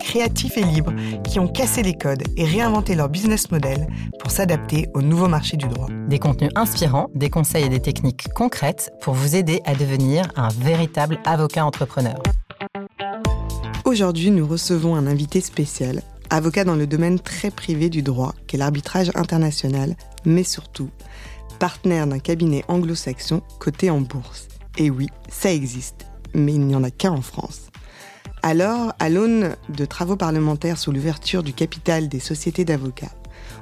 créatifs et libres qui ont cassé les codes et réinventé leur business model pour s'adapter au nouveau marché du droit. Des contenus inspirants, des conseils et des techniques concrètes pour vous aider à devenir un véritable avocat entrepreneur. Aujourd'hui, nous recevons un invité spécial, avocat dans le domaine très privé du droit, qu'est l'arbitrage international, mais surtout partenaire d'un cabinet anglo-saxon coté en bourse. Et oui, ça existe, mais il n'y en a qu'un en France. Alors, à l'aune de travaux parlementaires sous l'ouverture du capital des sociétés d'avocats,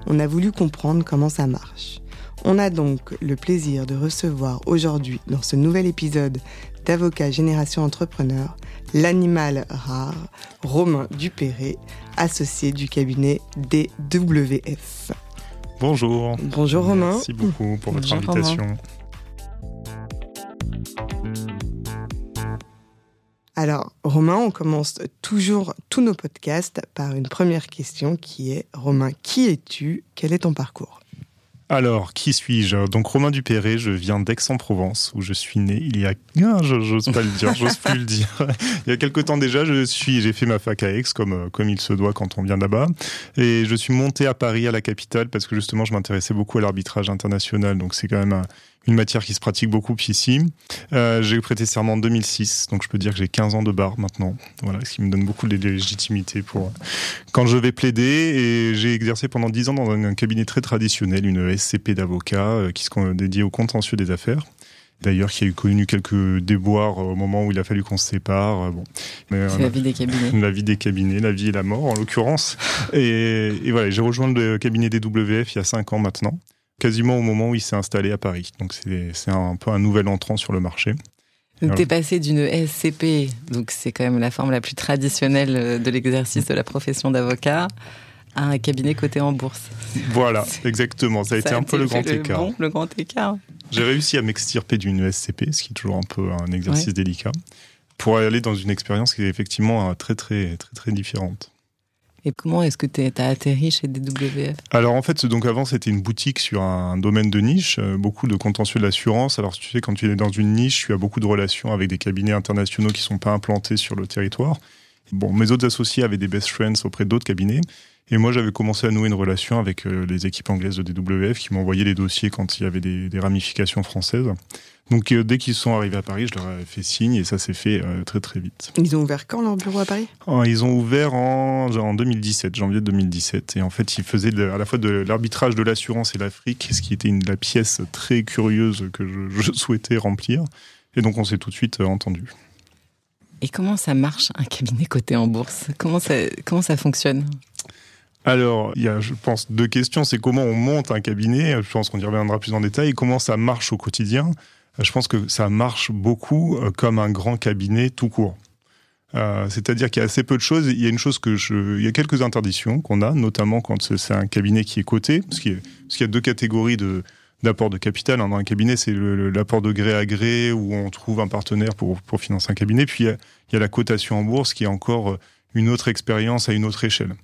on a voulu comprendre comment ça marche. On a donc le plaisir de recevoir aujourd'hui, dans ce nouvel épisode d'Avocat Génération Entrepreneur, l'animal rare, Romain Dupéré, associé du cabinet DWF. Bonjour. Bonjour Romain. Merci beaucoup pour votre invitation. Alors, Romain, on commence toujours tous nos podcasts par une première question qui est Romain, qui es-tu? Quel est ton parcours? Alors, qui suis-je? Donc, Romain Dupéré, je viens d'Aix-en-Provence, où je suis né il y a... J'ose pas le dire, j'ose plus le dire. Il y a quelque temps déjà, je suis, j'ai fait ma fac à Aix, comme, comme il se doit quand on vient là-bas. Et je suis monté à Paris, à la capitale, parce que justement, je m'intéressais beaucoup à l'arbitrage international. Donc, c'est quand même une matière qui se pratique beaucoup ici. Euh, j'ai prêté serment en 2006, donc je peux dire que j'ai 15 ans de bar maintenant. Voilà, ce qui me donne beaucoup de légitimité pour quand je vais plaider. Et j'ai exercé pendant 10 ans dans un, cabinet très traditionnel, une SCP d'avocats euh, qui se dédiée au contentieux des affaires. D'ailleurs, qui a eu connu quelques déboires au moment où il a fallu qu'on se sépare. Euh, bon. C'est la vie des cabinets. La vie des cabinets, la vie et la mort en l'occurrence. Et, et, voilà, j'ai rejoint le cabinet des WF il y a 5 ans maintenant quasiment au moment où il s'est installé à Paris. Donc c'est un peu un nouvel entrant sur le marché. Donc tu es passé d'une SCP, donc c'est quand même la forme la plus traditionnelle euh, de l'exercice de la profession d'avocat, à un cabinet coté en bourse. Voilà, exactement. Ça a été un peu le grand écart. le grand écart. J'ai réussi à m'extirper d'une SCP, ce qui est toujours un peu un exercice délicat, pour aller dans une expérience qui est effectivement très très très très différente. Et comment est-ce que tu as atterri chez DWF Alors en fait, donc avant c'était une boutique sur un domaine de niche, euh, beaucoup de contentieux de l'assurance. Alors tu sais, quand tu es dans une niche, tu as beaucoup de relations avec des cabinets internationaux qui sont pas implantés sur le territoire. Bon, mes autres associés avaient des best friends auprès d'autres cabinets. Et moi, j'avais commencé à nouer une relation avec euh, les équipes anglaises de DWF qui m'envoyaient les dossiers quand il y avait des, des ramifications françaises. Donc euh, dès qu'ils sont arrivés à Paris, je leur ai fait signe et ça s'est fait euh, très très vite. Ils ont ouvert quand leur bureau à Paris? Oh, Ils ont ouvert en, en 2017, janvier 2017. Et en fait, ils faisaient à la fois de l'arbitrage de l'assurance et l'Afrique, ce qui était une, la pièce très curieuse que je, je souhaitais remplir. Et donc on s'est tout de suite entendu. Et comment ça marche un cabinet coté en bourse? Comment ça, comment ça fonctionne? Alors, il y a, je pense, deux questions. C'est comment on monte un cabinet, je pense qu'on y reviendra plus en détail, et comment ça marche au quotidien? Je pense que ça marche beaucoup euh, comme un grand cabinet tout court. Euh, c'est-à-dire qu'il y a assez peu de choses. Il y a une chose que je, il y a quelques interdictions qu'on a, notamment quand c'est un cabinet qui est coté, parce qu'il y, a deux catégories de d'apport de capital. Dans un cabinet, c'est l'apport de gré à gré où on trouve un partenaire pour, financer un cabinet. Puis il y, a, il y a la cotation en bourse qui est encore euh, une autre expérience à une autre échelle.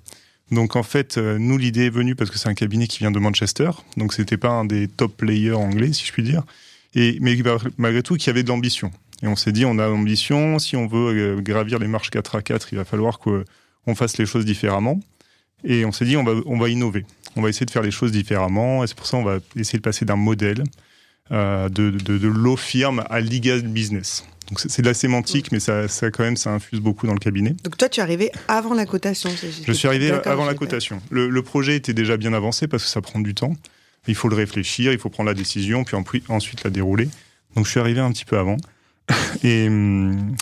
Donc en fait, euh, nous l'idée est venue parce que c'est un cabinet qui vient de Manchester, donc c'était pas un des top players anglais, si je puis dire, et mais malgré tout qui avait de l'ambition. Et on s'est dit, on a l'ambition, si on veut euh, gravir les marches 4 à 4, il va falloir qu'on fasse les choses différemment. Et on s'est dit, on va, on va innover. On va essayer de faire les choses différemment. Et c'est pour ça qu'on va essayer de passer d'un modèle euh, de low firm à legal business. Donc c'est de la sémantique, mais ça, ça, quand même, ça infuse beaucoup dans le cabinet. Donc toi, tu es arrivé avant la cotation. Je suis arrivé avant la cotation. Le, le, projet était déjà bien avancé parce que ça prend du temps. Il faut le réfléchir, il faut prendre la décision, puis ensuite la dérouler. Donc je suis arrivé un petit peu avant. Et,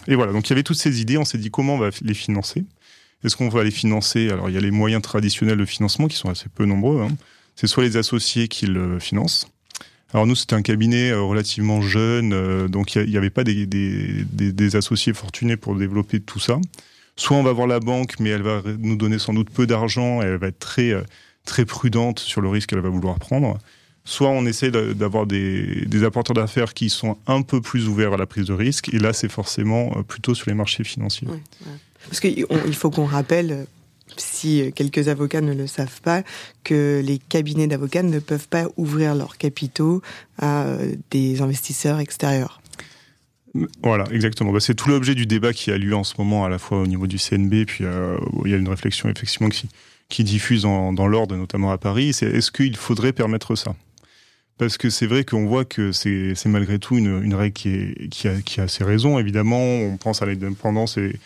et voilà, donc il y avait toutes ces idées. On s'est dit comment on va les financer? Est-ce qu'on va les financer? Alors il y a les moyens traditionnels de financement qui sont assez peu nombreux. Hein. C'est soit les associés qui le financent. Alors nous, c'était un cabinet euh, relativement jeune, euh, donc il n'y avait pas des, associés fortunés pour développer tout ça. Soit on va voir la banque, mais elle va nous donner sans doute peu d'argent, elle va être très, euh, très prudente sur le risque qu'elle va vouloir prendre. Soit on essaie d'avoir des, apporteurs d'affaires qui sont un peu plus ouverts à la prise de risque, et là c'est forcément plutôt sur les marchés financiers. Parce qu'il faut qu'on rappelle, si quelques avocats ne le savent pas, que les cabinets d'avocats ne peuvent pas ouvrir leurs capitaux à euh, des investisseurs extérieurs. Voilà, exactement. Bah, c'est tout l'objet du débat qui a lieu en ce moment, à la fois au niveau du CNB, puis euh, il y a une réflexion effectivement qui, diffuse dans l'ordre, notamment à Paris. C'est est-ce qu'il faudrait permettre ça? Parce que c'est vrai qu'on voit que c'est malgré tout une, règle qui, a, qui, a, ses raisons, évidemment. On pense à l'indépendance et,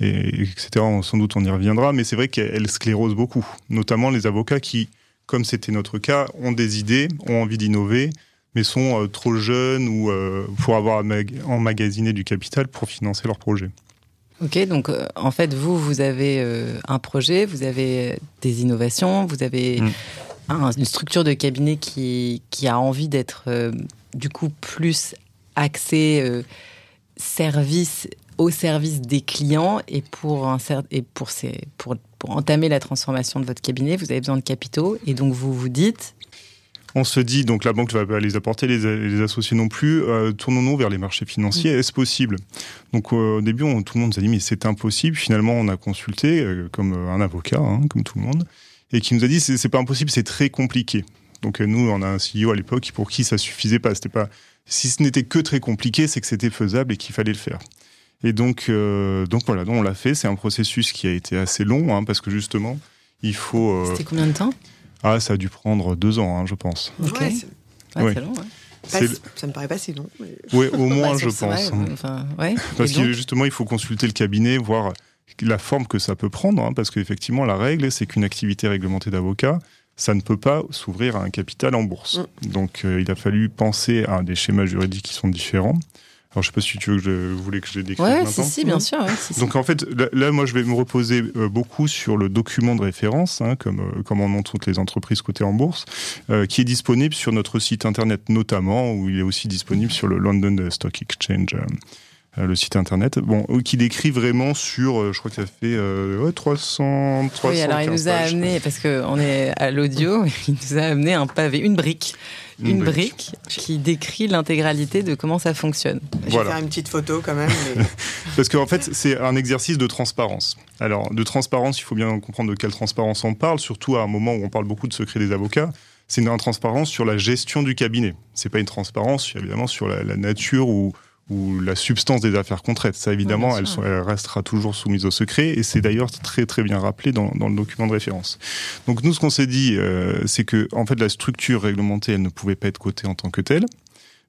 et, etc. Sans doute on y reviendra, mais c'est vrai qu'elle sclérose beaucoup, notamment les avocats qui, comme c'était notre cas, ont des idées, ont envie d'innover, mais sont euh, trop jeunes ou euh, pour avoir emmagasiné du capital pour financer leur projet. Ok, donc euh, en fait, vous, vous avez un projet, vous avez des innovations, vous avez mm une structure de cabinet qui, qui a envie d'être du coup plus axée service au service des clients et pour un et pour, ces, pour, pour entamer la transformation de votre cabinet, vous avez besoin de capitaux et donc vous vous dites on se dit, donc la banque ne va pas les apporter, les, les associés non plus, euh, tournons-nous vers les marchés financiers, mm. est-ce possible? Donc au début, tout le monde nous a dit, mais c'est impossible. Finalement, on a consulté, comme un avocat, hein, comme tout le monde, et qui nous a dit c'est pas impossible, c'est très compliqué. Donc euh, nous, on a un CEO à l'époque pour qui ça suffisait pas. C'était pas si ce n'était que très compliqué, c'est que c'était faisable et qu'il fallait le faire. Et donc, euh, donc voilà, donc on l'a fait. C'est un processus qui a été assez long hein, parce que justement, il faut. Euh, c'était combien de temps? Ah, ça a dû prendre deux ans, hein, je pense. Ok. Ouais, c'est long. ça me paraît pas si long. Oui, au moins, je pense. Enfin, ouais. Parce que justement, il faut consulter le cabinet, voir la forme que ça peut prendre, hein, parce qu'effectivement, la règle, c'est qu'une activité réglementée d'avocat, ça ne peut pas s'ouvrir à un capital en bourse. Mm. Donc, euh, il a fallu penser à des schémas juridiques qui sont différents. Alors, je ne sais pas si tu veux que je voulais que je les décrive ouais, Si, si, bien sûr. Donc, en fait, là, moi, je vais me reposer euh, beaucoup sur le document de référence, hein, comme, euh, comme en ont toutes les entreprises cotées en bourse, qui est disponible sur notre site internet notamment, où il est aussi disponible sur le London Stock Exchange. Euh, le site internet, bon, qui décrit vraiment sur, euh, je crois que ça fait euh, 300, 300. Oui, alors il nous a amené, parce qu'on est à l'audio, il nous a amené un pavé, une brique. Une, brique. qui décrit l'intégralité de comment ça fonctionne. Je vais faire une petite photo quand même. Parce qu'en fait, c'est un exercice de transparence. Alors, de transparence, il faut bien comprendre de quelle transparence on parle, surtout à un moment où on parle beaucoup de secret des avocats. C'est une transparence sur la gestion du cabinet. C'est pas une transparence, évidemment, sur la, la nature ou, ou la substance des affaires qu'on traite. Ça, évidemment, elle, restera toujours soumise au secret, et c'est d'ailleurs très très bien rappelé dans, le document de référence. Donc nous, ce qu'on s'est dit, euh, c'est que en fait, la structure réglementée, elle ne pouvait pas être cotée en tant que telle,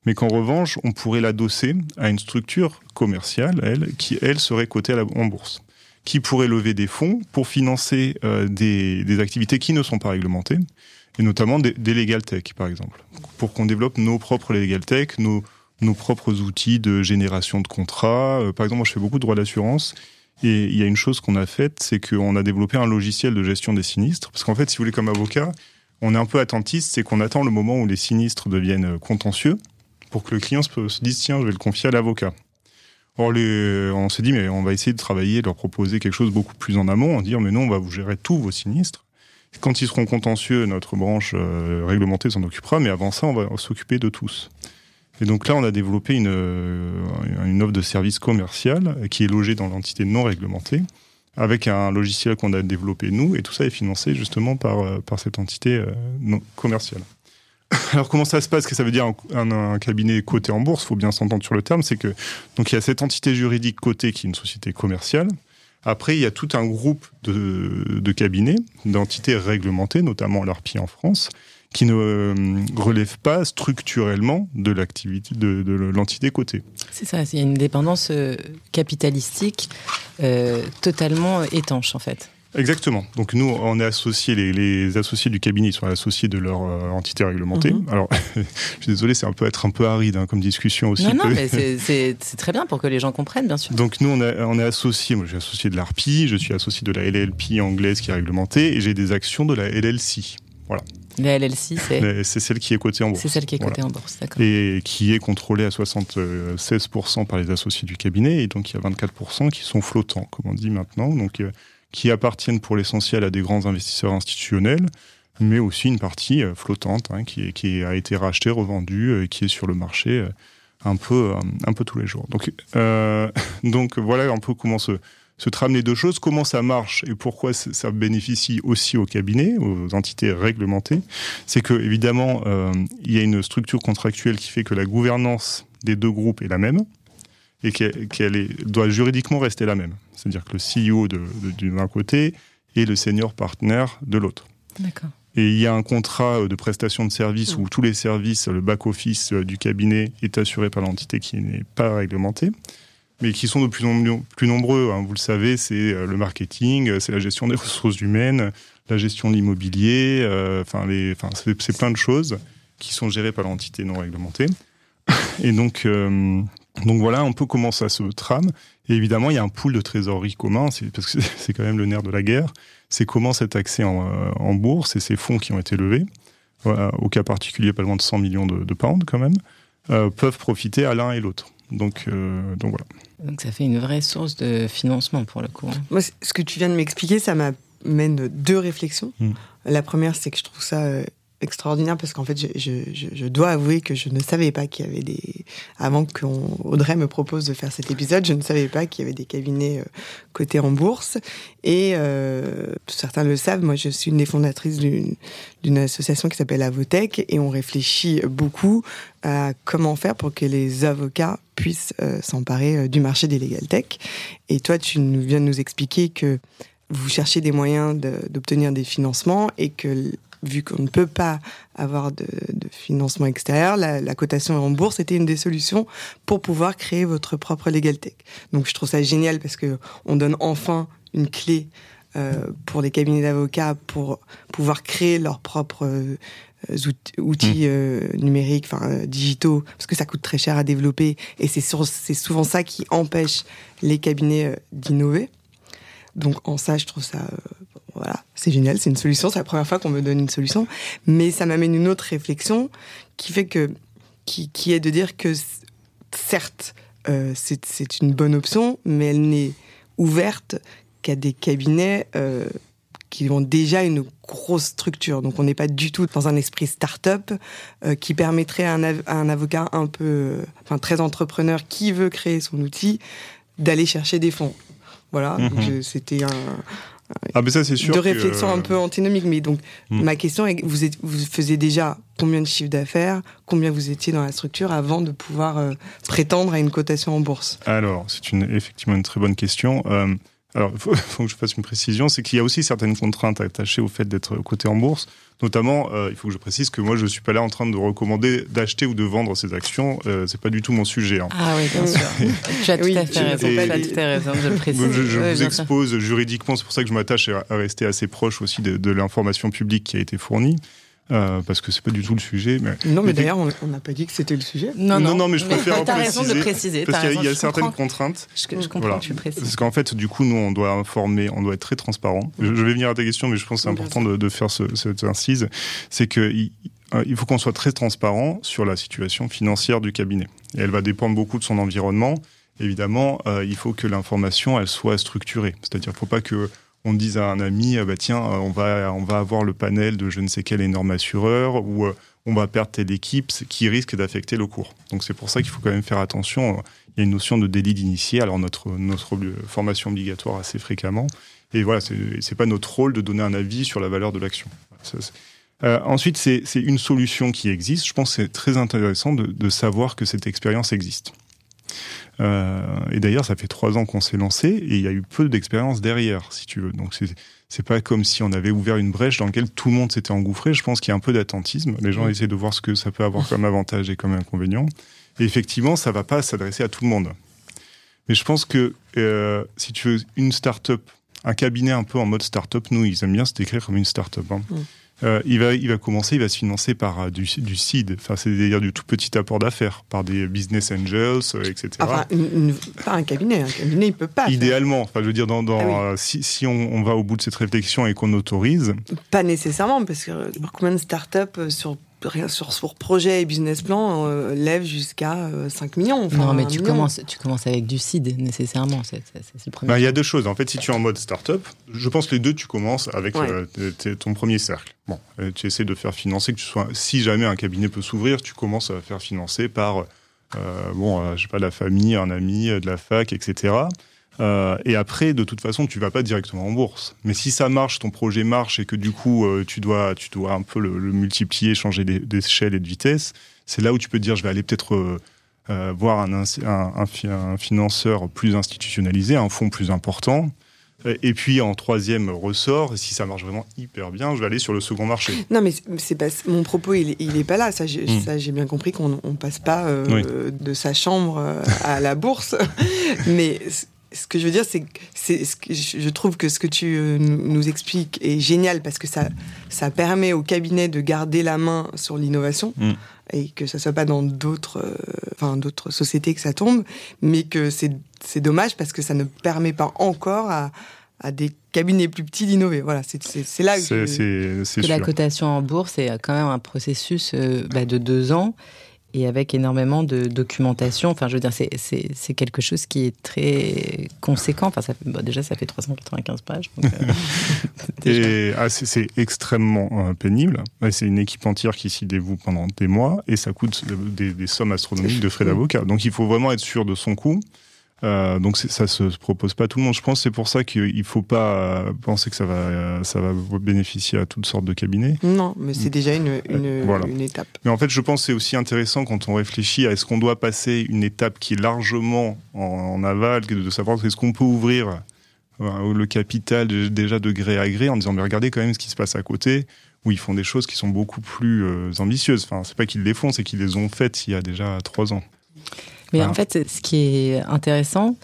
mais qu'en revanche, on pourrait l'adosser à une structure commerciale, elle, qui elle serait cotée en bourse, qui pourrait lever des fonds pour financer euh, des, des, activités qui ne sont pas réglementées, et notamment des, des legal tech, par exemple, pour qu'on développe nos propres legal tech, nos nos propres outils de génération de contrats. Euh, par exemple, moi, je fais beaucoup de droits d'assurance. Et il y a une chose qu'on a faite, c'est qu'on a développé un logiciel de gestion des sinistres. Parce qu'en fait, si vous voulez, comme avocat, on est un peu attentiste, c'est qu'on attend le moment où les sinistres deviennent contentieux pour que le client se dise tiens, je vais le confier à l'avocat. Or, on s'est dit, mais on va essayer de travailler, de leur proposer quelque chose beaucoup plus en amont, en dire, mais non, on va vous gérer tous vos sinistres. Quand ils seront contentieux, notre branche euh, réglementée s'en occupera, mais avant ça, on va s'occuper de tous. Et donc là, on a développé une, euh, une offre de service commercial qui est logée dans l'entité non réglementée, avec un logiciel qu'on a développé nous, et tout ça est financé justement par, euh, par cette entité euh, non commerciale. Alors comment ça se passe? Qu'est-ce que ça veut dire un, cabinet coté en bourse? Il faut bien s'entendre sur le terme. C'est que donc il y a cette entité juridique cotée qui est une société commerciale. Après, il y a tout un groupe de, de cabinets, d'entités réglementées, notamment l'ARPI en France, qui ne euh, relève pas structurellement de l'activité de, l'entité cotée. C'est ça, il y a une dépendance euh, capitalistique euh, totalement étanche en fait. Exactement. Donc nous, on est associés, les, associés du cabinet sont associés de leur entité réglementée. Mhm. Alors, je suis désolé, c'est un peu être un peu aride hein, comme discussion aussi. Non, non, mais c'est très bien pour que les gens comprennent, bien sûr. Donc nous, on, on est associés, moi je suis associé de l'ARPI, je suis associé de la LLP anglaise qui est réglementée, et j'ai des actions de la LLC. Voilà. La LLC, c'est C'est celle qui est cotée en bourse. C'est celle qui est cotée en bourse, d'accord. Et qui est contrôlée à 76% par les associés du cabinet, et donc il y a 24% qui sont flottants, comme on dit maintenant, donc euh, qui appartiennent pour l'essentiel à des grands investisseurs institutionnels, mais aussi une partie flottante hein, qui, qui, a été rachetée, revendue, qui est sur le marché un peu, un peu tous les jours. Donc, donc voilà un peu comment se, se trament les deux choses, comment ça marche et pourquoi ça bénéficie aussi aux cabinets, aux entités réglementées. C'est que évidemment, il y a une structure contractuelle qui fait que la gouvernance des deux groupes est la même et qu'elle doit juridiquement rester la même. C'est-à-dire que le CEO d'un côté et le senior partner de l'autre. D'accord. Et il y a un contrat euh, de prestation de services où tous les services, le back-office euh, du cabinet est assuré par l'entité qui n'est pas réglementée, mais qui sont de plus, plus nombreux. Hein. Vous le savez, c'est euh, le marketing, c'est la gestion des ressources humaines, la gestion de l'immobilier, enfin, c'est plein de choses qui sont gérées par l'entité non réglementée. Et donc, donc voilà un peu comment ça se trame. Et évidemment, il y a un pool de trésorerie commun, parce que c'est quand même le nerf de la guerre. C'est comment cet accès en, euh, bourse et ces fonds qui ont été levés, au cas particulier pas loin de 100 millions de, pounds quand même, euh, peuvent profiter à l'un et l'autre. Donc, euh, donc voilà. Donc ça fait une vraie source de financement pour le coup. Hein. Moi, ce que tu viens de m'expliquer, ça m'amène deux réflexions. Hmm. La première, c'est que je trouve ça extraordinaire parce qu'en fait, je, dois avouer que je ne savais pas qu'il y avait des. Avant qu'Audrey me propose de faire cet épisode, je ne savais pas qu'il y avait des cabinets euh, cotés en bourse. Et euh, certains le savent, moi, je suis une des fondatrices d'une association qui s'appelle Avotech et on réfléchit beaucoup à comment faire pour que les avocats puissent euh, s'emparer du marché des legal tech. Et toi, tu viens de nous expliquer que vous cherchez des moyens d'obtenir des financements et que vu qu'on ne peut pas avoir de, financement extérieur, la, cotation en bourse était une des solutions pour pouvoir créer votre propre legal tech. Donc je trouve ça génial parce que on donne enfin une clé euh, pour les cabinets d'avocats pour pouvoir créer leurs propres euh, outils, mmh. euh, numériques, enfin digitaux, parce que ça coûte très cher à développer et c'est souvent ça qui empêche les cabinets d'innover. Donc en ça, je trouve ça voilà, c'est génial, c'est une solution, c'est la première fois qu'on me donne une solution, mais ça m'amène une autre réflexion qui fait que, qui, est de dire que certes, euh, c'est une bonne option, mais elle n'est ouverte qu'à des cabinets euh, qui ont déjà une grosse structure. Donc on n'est pas du tout dans un esprit start-up euh, qui permettrait à un, avocat un peu, enfin très entrepreneur qui veut créer son outil d'aller chercher des fonds. Voilà, mhm. c'était un, ah, mais ça, c'est sûr. De réflexion un peu antinomique. Mais donc, hmm. ma question est vous, vous faisiez déjà combien de chiffres d'affaires Combien vous étiez dans la structure avant de pouvoir euh, prétendre à une cotation en bourse? Alors, c'est une, effectivement une très bonne question. Euh, alors, il faut, que je fasse une précision c'est qu'il y a aussi certaines contraintes attachées au fait d'être coté en bourse. Notamment, euh, il faut que je précise que moi, je ne suis pas là en train de recommander d'acheter ou de vendre ces actions. Euh, c'est pas du tout mon sujet. Hein. Ah oui, bien sûr. tu as tout à fait raison. tu as tout à raison, je le précise. Je, je vous expose juridiquement, c'est pour ça que je m'attache à, rester assez proche aussi de, de l'information publique qui a été fournie. Euh, parce que c'est pas du tout le sujet. Mais... Non, mais, d'ailleurs, on n'a pas dit que c'était le sujet. Non, non, non, mais je préfère préciser. raison de le préciser. Parce qu'il y a, certaines contraintes. Je, je comprends, tu précises. Parce qu'en fait, du coup, nous, on doit informer, on doit être très transparent. Je, vais venir à ta question, mais je pense que c'est important de, de, faire ce, cette incise. C'est qu'il euh, il faut qu'on soit très transparent sur la situation financière du cabinet. Et elle va dépendre beaucoup de son environnement. Évidemment, euh, il faut que l'information, elle soit structurée. C'est-à-dire, il ne faut pas que on dise à un ami, ah bah tiens, euh, on va, on va avoir le panel de je ne sais quel énorme assureur ou euh, on va perdre telle équipe qui risque d'affecter le cours. Donc c'est pour ça qu'il faut quand même faire attention. Il y a une notion de délit d'initié, alors notre, notre formation obligatoire assez fréquemment. Et voilà, c'est pas notre rôle de donner un avis sur la valeur de l'action. Euh, ensuite, c'est une solution qui existe. Je pense que c'est très intéressant de savoir que cette expérience existe. Euh, et d'ailleurs, ça fait trois ans qu'on s'est lancé et il y a eu peu d'expérience derrière, si tu veux. Donc c'est c'est pas comme si on avait ouvert une brèche dans laquelle tout le monde s'était engouffré. Je pense qu'il y a un peu d'attentisme. Les gens essaient de voir ce que ça peut avoir comme avantage et comme inconvénient. Et effectivement, ça va pas s'adresser à tout le monde. Mais je pense que euh, si tu veux une start-up, un cabinet un peu en mode start-up, nous, ils aiment bien se décrire comme une start-up. Hein. Mm. Euh, il, va, il va commencer, il va se financer par euh, du, du seed, enfin, c'est-à-dire du tout petit apport d'affaires, par des business angels, euh, etc. Enfin, pas un cabinet, un cabinet, il peut pas. Idéalement, enfin, je veux dire, dans, dans ah si, si on, on, va au bout de cette réflexion et qu'on autorise. Pas nécessairement, parce que combien de startups sur sur, sur projet et business plan euh, lève jusqu'à 5 millions. non, mais tu commences, tu commences avec du seed nécessairement. Bah, il y a deux choses. En fait, si tu es en mode startup, je pense que les deux, tu commences avec ton premier cercle. Bon, tu essaies de faire financer, que tu sois. Si jamais un cabinet peut s'ouvrir, tu commences à faire financer par, bon, je sais pas, la famille, un ami, de la fac, etc. Euh, et après, de toute façon, tu vas pas directement en bourse. Mais si ça marche, ton projet marche et que du coup, euh, tu, dois, tu dois un peu le, multiplier, changer d'échelle et de vitesse, c'est là où tu peux te dire, je vais aller peut-être euh, voir un, un, financeur plus institutionnalisé, un fonds plus important. Et puis en troisième ressort, si ça marche vraiment hyper bien, je vais aller sur le second marché. Non, mais c'est pas mon propos, il, il est pas là. Ça, j'ai hmm. bien compris qu'on ne passe pas de sa chambre à la bourse. mais ce que je veux dire, c'est que je trouve que ce que tu euh, nous expliques est génial parce que ça, ça permet au cabinet de garder la main sur l'innovation mm. et que ça soit pas dans d'autres, euh, enfin d'autres sociétés que ça tombe, mais que c'est dommage parce que ça ne permet pas encore à, à des cabinets plus petits d'innover. Voilà, c'est là que, que la cotation en bourse est quand même un processus euh, bah, de deux ans et avec énormément de documentation. Enfin, je veux dire, c'est quelque chose qui est très conséquent. Enfin, ça déjà, ça fait 395 pages. euh, ah, c'est extrêmement euh, pénible. C'est une équipe entière qui s'y dévoue pendant des mois et ça coûte des, des sommes astronomiques de frais d'avocat. Donc, il faut vraiment être sûr de son coût. Euh, donc ça se propose pas à tout le monde. Je pense c'est pour ça qu'il faut pas penser que ça va ça va bénéficier à toutes sortes de cabinets. Non, mais c'est déjà une, une, étape. Mais en fait, je pense c'est aussi intéressant quand on réfléchit à est-ce qu'on doit passer une étape qui est largement en, aval, de savoir est-ce qu'on peut ouvrir euh, le capital déjà de gré à gré en disant mais regardez quand même ce qui se passe à côté où ils font des choses qui sont beaucoup plus euh, ambitieuses. Enfin, c'est pas qu'ils les font, c'est qu'ils les ont faites il y a déjà trois ans. Mais en fait, ce qui est intéressant,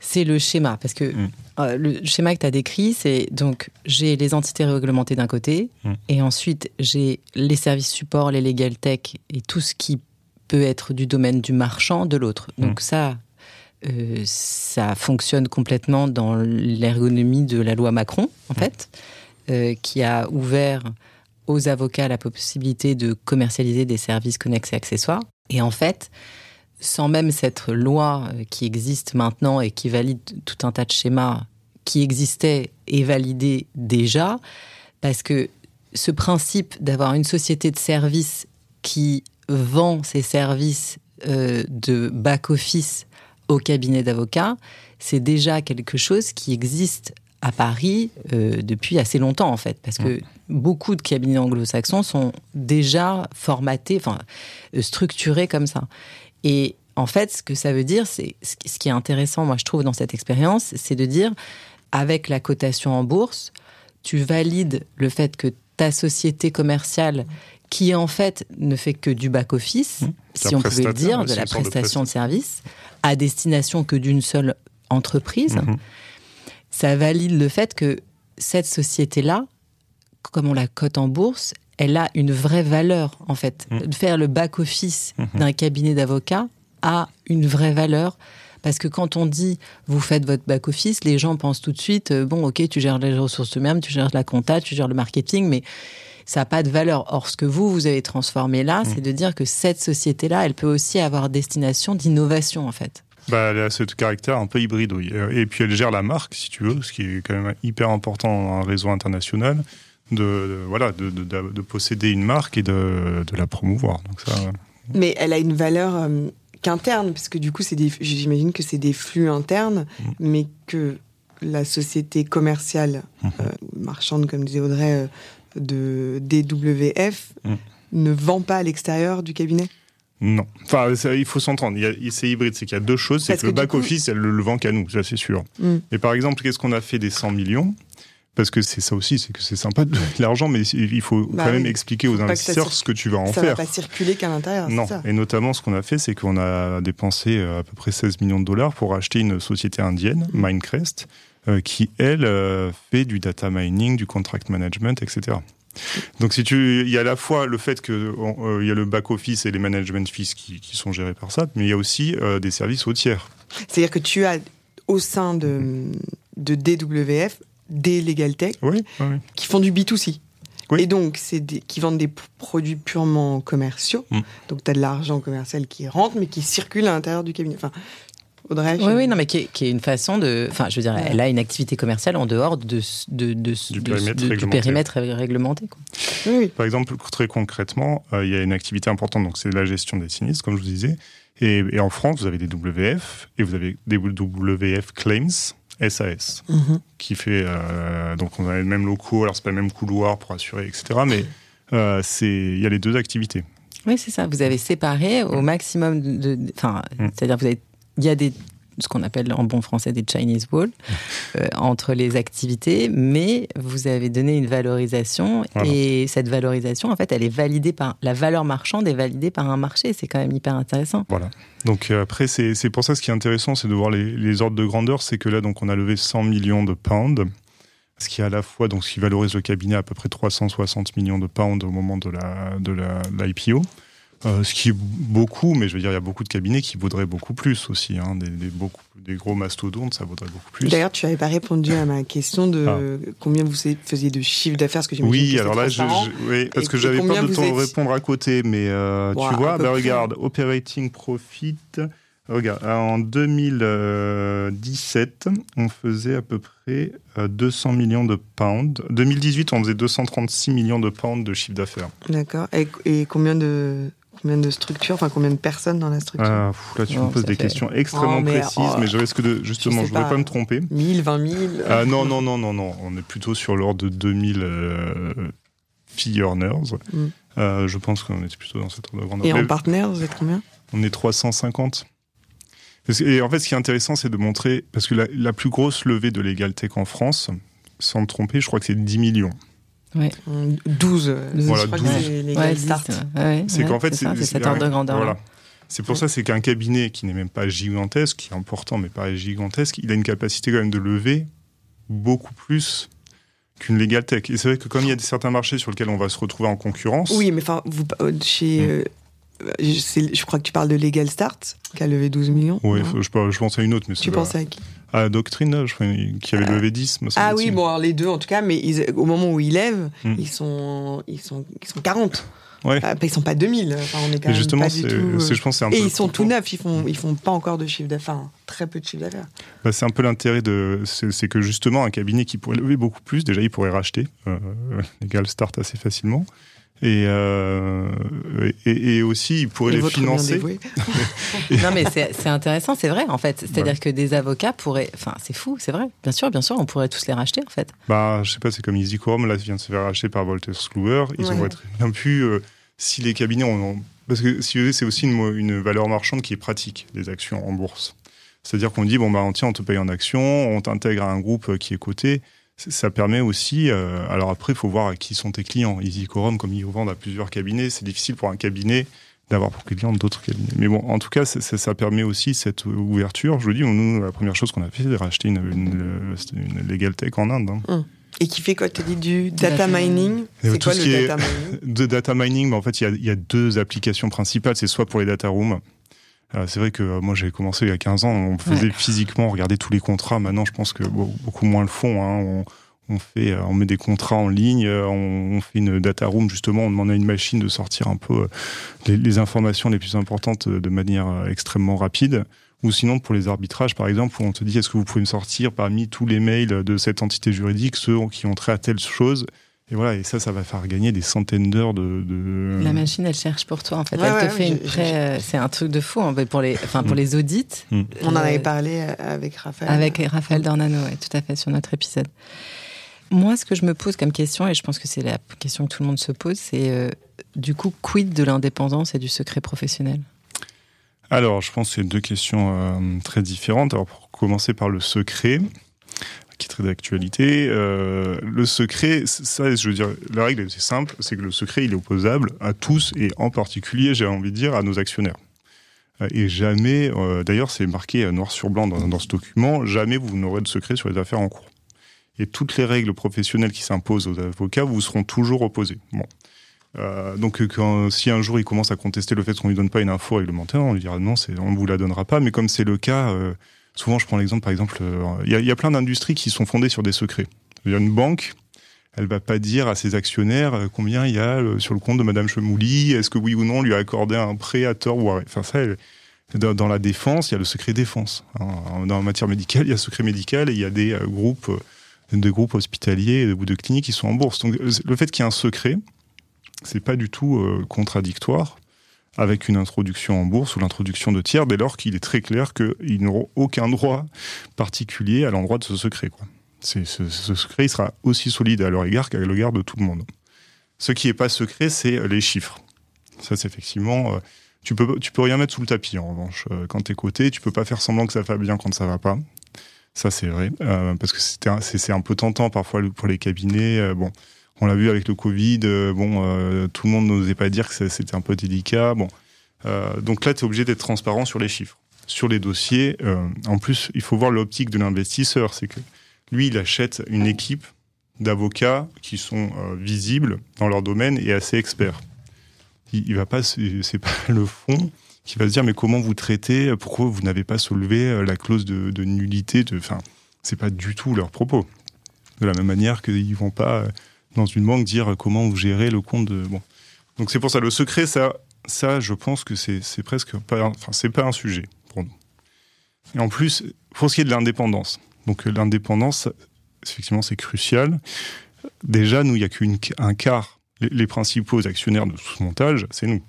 c'est le schéma. Parce que mm. euh, le schéma que tu as décrit, c'est donc j'ai les entités réglementées d'un côté, mm. et ensuite j'ai les services support, les legal tech et tout ce qui peut être du domaine du marchand de l'autre. Mm. Donc ça, euh, ça fonctionne complètement dans l'ergonomie de la loi Macron, en fait, euh, qui a ouvert aux avocats la possibilité de commercialiser des services connexes et accessoires. Et en fait, sans même cette loi euh, qui existe maintenant et qui valide tout un tas de schémas qui existaient et validés déjà, parce que ce principe d'avoir une société de services qui vend ses services euh, de back-office au cabinet d'avocats, c'est déjà quelque chose qui existe à Paris euh, depuis assez longtemps en fait, parce que beaucoup de cabinets anglo-saxons sont déjà formatés, enfin structurés comme ça. Et en fait, ce que ça veut dire, c'est ce qui est intéressant, moi je trouve, dans cette expérience, c'est de dire, avec la cotation en bourse, tu valides le fait que ta société commerciale, qui en fait ne fait que du back-office, mmh. si on pouvait le dire, de la prestation de, service, à destination que d'une seule entreprise, mmh. ça valide le fait que cette société-là, comme on la cote en bourse, elle a une vraie valeur, en fait. Mm. Faire le back-office mm-hmm. d'un cabinet d'avocats a une vraie valeur. Parce que quand on dit vous faites votre back-office, les gens pensent tout de suite euh, bon, ok, tu gères les ressources humaines, tu gères la compta, tu gères le marketing, mais ça n'a pas de valeur. Or, ce que vous, vous avez transformé là, mm. c'est de dire que cette société-là, elle peut aussi avoir destination d'innovation, en fait. Bah, elle a ce caractère un peu hybride, oui. Et puis elle gère la marque, si tu veux, ce qui est quand même hyper important dans un réseau international de, voilà, de, de, posséder une marque et de, la promouvoir. Donc ça, Mais elle a une valeur euh, qu'interne, parce que du coup, j'imagine que c'est des flux internes, mm. mais que la société commerciale, mm-hmm. euh, marchande, comme disait Audrey, euh, de DWF, mm. ne vend pas à l'extérieur du cabinet? Non. Enfin, il faut s'entendre. C'est hybride. C'est qu'il y a deux choses. C'est que, le back-office, elle le vend qu'à nous, ça c'est sûr. Mm. Et par exemple, qu'est-ce qu'on a fait des 100 millions? Parce que c'est ça aussi, c'est que c'est sympa de l'argent, mais il faut bah quand même expliquer aux investisseurs ce que tu vas en faire. Ça va pas circuler qu'à l'intérieur. Non. Et notamment, ce qu'on a fait, c'est qu'on a dépensé euh, à peu près 16 millions de dollars pour acheter une société indienne, mm. Minecrest, euh, qui elle euh, fait du data mining, du contract management, etc. Donc, si tu, il y a à la fois le fait qu'il y a le back office et les management fees qui, qui, sont gérés par ça, mais il y a aussi des services au tiers. C'est-à-dire que tu as au sein de, de DWF des legal tech qui font du B2C. Et donc, c'est qui vendent des produits purement commerciaux. Mm. Donc, tu as de l'argent commercial qui rentre, mais qui circule à l'intérieur du cabinet. Enfin, Audrey, oui, oui, non, mais qui est, une façon de. Enfin, je veux dire, elle a une activité commerciale en dehors de, de, du, périmètre réglementé. Oui. Par exemple, très concrètement, euh, il y a une activité importante, donc c'est la gestion des sinistres, comme je vous disais. Et, et, en France, vous avez des WF et vous avez des WF Claims, SAS, mhm. qui fait. Euh, donc, on a les mêmes locaux, alors c'est pas le même couloir pour assurer, etc. Mais euh, il y a les deux activités. Oui, c'est ça. Vous avez séparé au maximum de. Enfin, mm. c'est-à-dire, vous avez. Il y a des ce qu'on appelle en bon français des Chinese walls, euh, entre les activités, mais vous avez donné une valorisation et cette valorisation, en fait, elle est validée par la valeur marchande est validée par un marché. C'est quand même hyper intéressant. Voilà. Donc euh, après, c'est pour ça ce qui est intéressant, c'est de voir les, les, ordres de grandeur. C'est que là, donc, on a levé 100 millions de pounds ce qui est à la fois donc ce qui valorise le cabinet à peu près 360 millions de pounds au moment de la de l'IPO. Euh, ce qui est beaucoup, mais je veux dire, il y a beaucoup de cabinets qui vaudraient beaucoup plus aussi. Hein, des, des, beaucoup, des gros mastodontes, ça vaudrait beaucoup plus. D'ailleurs, tu n'avais pas répondu à ma question de ah. combien vous faisiez de chiffre d'affaires, ce que Oui, alors là, je, oui, parce que j'avais pas de temps de répondre à côté, mais euh, tu vois, bah, regarde, operating profit. Regarde, en 2017, on faisait à peu près 200 euh, millions de pounds. 2018, on faisait 236 millions de pounds de chiffre d'affaires. D'accord. et combien de Combien de structures, enfin combien de personnes dans la structure ah, Là, tu me poses des questions extrêmement précises, oh, mais je risque de, justement, je ne voudrais pas me tromper. 1000, 20 000 ah, Non, non, non, non, non. On est plutôt sur l'ordre de 2000 euh, fee earners. Mm. Euh, je pense qu'on est plutôt dans cette ordre de grandeur. Et en partenaires, vous êtes combien? On est 350. Et en fait, ce qui est intéressant, c'est de montrer, parce que la, la plus grosse levée de Tech en France, sans me tromper, je crois que c'est 10 millions. Ouais. 12, voilà, je crois 12. c'est les ouais, c'est qu'en fait, c'est cet ordre de grandeur. Voilà. C'est pour ça, c'est qu'un cabinet qui n'est même pas gigantesque, qui est important mais pas gigantesque, il a une capacité quand même de lever beaucoup plus qu'une legal tech. Et c'est vrai que comme il y a certains marchés sur lesquels on va se retrouver en concurrence. Oui, mais enfin, vous, euh, chez, euh, je, crois que tu parles de Legal Start, qui a levé 12 millions. Oui, je, je, pense à une autre. Mais tu pensais à qui? À Doctrine, je crois, qui avait levé 10. Ah oui, bon, les deux en tout cas, mais au moment où ils lèvent, hmm. ils, sont, ils, sont, ils sont 40. Ouais. Ils sont pas 2000. Enfin, on est quand justement, pas du tout... Euh, je pense, un Et ils sont tout neufs, ils font, ils font pas encore de chiffre d'affaires, hein. très peu de chiffre d'affaires. Bah, c'est un peu l'intérêt de. C'est que justement, un cabinet qui pourrait lever beaucoup plus, déjà, il pourrait racheter euh, Legal Start assez facilement. Euh, et, et, aussi, ils pourraient les financer. non, mais c'est intéressant, c'est vrai, en fait. C'est-à-dire que des avocats pourraient. Enfin, c'est fou, c'est vrai. Bien sûr, bien sûr, on pourrait tous les racheter, en fait. Bah, je sais pas, c'est comme Easy Quorum, là, vient de se faire racheter par Voltaire Kluwer. Ils ouais. auraient très bien pu. Euh, si les cabinets ont. Parce que si vous voulez, c'est aussi une, une, valeur marchande qui est pratique, les actions en bourse. C'est-à-dire qu'on dit, bon, bah, tiens, on te paye en actions, on t'intègre à un groupe qui est coté ça permet aussi, euh, alors après, il faut voir qui sont tes clients. EasyCorum, comme ils vendent à plusieurs cabinets, c'est difficile pour un cabinet d'avoir pour clients d'autres cabinets. Mais bon, en tout cas, ça, ça, permet aussi cette ouverture. Je vous dis, nous, la première chose qu'on a fait, c'est de racheter une, une, une, Legal Tech en Inde. Hein. Hum. Et qui fait quoi? Tu dit du data mining? C'est quoi le data mining? De data mining, mais en fait, il y, y, a deux applications principales. C'est soit pour les data rooms, c'est vrai que euh, moi j'ai commencé il y a 15 ans, on faisait physiquement regarder tous les contrats. Maintenant, je pense que beaucoup moins le font. Hein. On, fait, euh, on met des contrats en ligne, on, fait une data room justement, on demande à une machine de sortir un peu les, informations les plus importantes de manière extrêmement rapide. Ou sinon pour les arbitrages par exemple, où on te dit est-ce que vous pouvez me sortir parmi tous les mails de cette entité juridique ceux qui ont trait à telle chose? Et voilà, et ça, ça va faire gagner des centaines d'heures de, La machine, elle cherche pour toi, en fait. elle te fait une pré... C'est un truc de fou, fait, pour les, enfin, pour mm. les audits. Mm. On en avait parlé avec Raphaël. Avec Raphaël Dornano, tout à fait, sur notre épisode. Moi, ce que je me pose comme question, et je pense que c'est la question que tout le monde se pose, c'est euh, du coup, quid de l'indépendance et du secret professionnel? Alors, je pense que c'est deux questions euh, très différentes. Alors, pour commencer par le secret, qui très d'actualité. Euh, le secret, ça, je veux dire, la règle est simple, c'est que le secret, il est opposable à tous et en particulier, j'ai envie de dire, à nos actionnaires. Euh, et jamais, euh, d'ailleurs, c'est marqué noir sur blanc dans, ce document, jamais vous n'aurez de secret sur les affaires en cours. Et toutes les règles professionnelles qui s'imposent aux avocats vous seront toujours opposées. Bon. Donc, si un jour il commence à contester le fait qu'on lui donne pas une info réglementaire, on lui dira non, on ne vous la donnera pas. Mais comme c'est le cas, Souvent, je prends l'exemple, par exemple, euh, il y, a plein d'industries qui sont fondées sur des secrets. Il y a une banque, Elle va pas dire à ses actionnaires euh, combien il y a euh, sur le compte de Madame Chemouli, est-ce que oui ou non lui a accordé un prêt à tort ou Enfin ça, dans, la défense, il y a le secret défense. Hein. La matière médicale, il y a le secret médical et il y a des groupes, des groupes hospitaliers ou de cliniques qui sont en bourse. Donc le fait qu'il y ait un secret, c'est pas du tout contradictoire avec une introduction en bourse ou l'introduction de tiers, dès lors qu'il est très clair qu'ils n'auront aucun droit particulier à l'endroit de ce secret. Ce, secret sera aussi solide à leur égard qu'à l'égard de tout le monde. Ce qui n'est pas secret, c'est les chiffres. Ça, c'est effectivement. Euh, tu peux, tu peux rien mettre sous le tapis, en revanche. Euh, quand tu es coté, tu peux pas faire semblant que ça va bien quand ça va pas. Ça, c'est vrai. Euh, parce que c'est un peu tentant parfois pour les cabinets. bon, on l'a vu avec le Covid, euh, bon, euh, tout le monde n'osait pas dire que c'était un peu délicat. Bon, euh, donc là, tu es obligé d'être transparent sur les chiffres. Sur les dossiers, en plus, il faut voir l'optique de l'investisseur. C'est que lui, il achète une équipe d'avocats qui sont visibles dans leur domaine et assez experts. Il, va pas, c'est pas le fond qui va se dire mais comment vous traitez, pourquoi vous n'avez pas soulevé la clause de, de nullité. Enfin, c'est pas du tout leur propos. De la même manière qu'ils vont pas dans une banque dire comment vous gérez le compte de. Bon. Donc c'est pour ça, le secret, ça, ça je pense que c'est presque pas, enfin, c'est pas un sujet pour nous. Et en plus, pour ce qui est de l'indépendance, donc euh, l'indépendance, effectivement, c'est crucial. Déjà, nous, il n'y a qu'un quart. Les, principaux actionnaires de ce montage, c'est nous.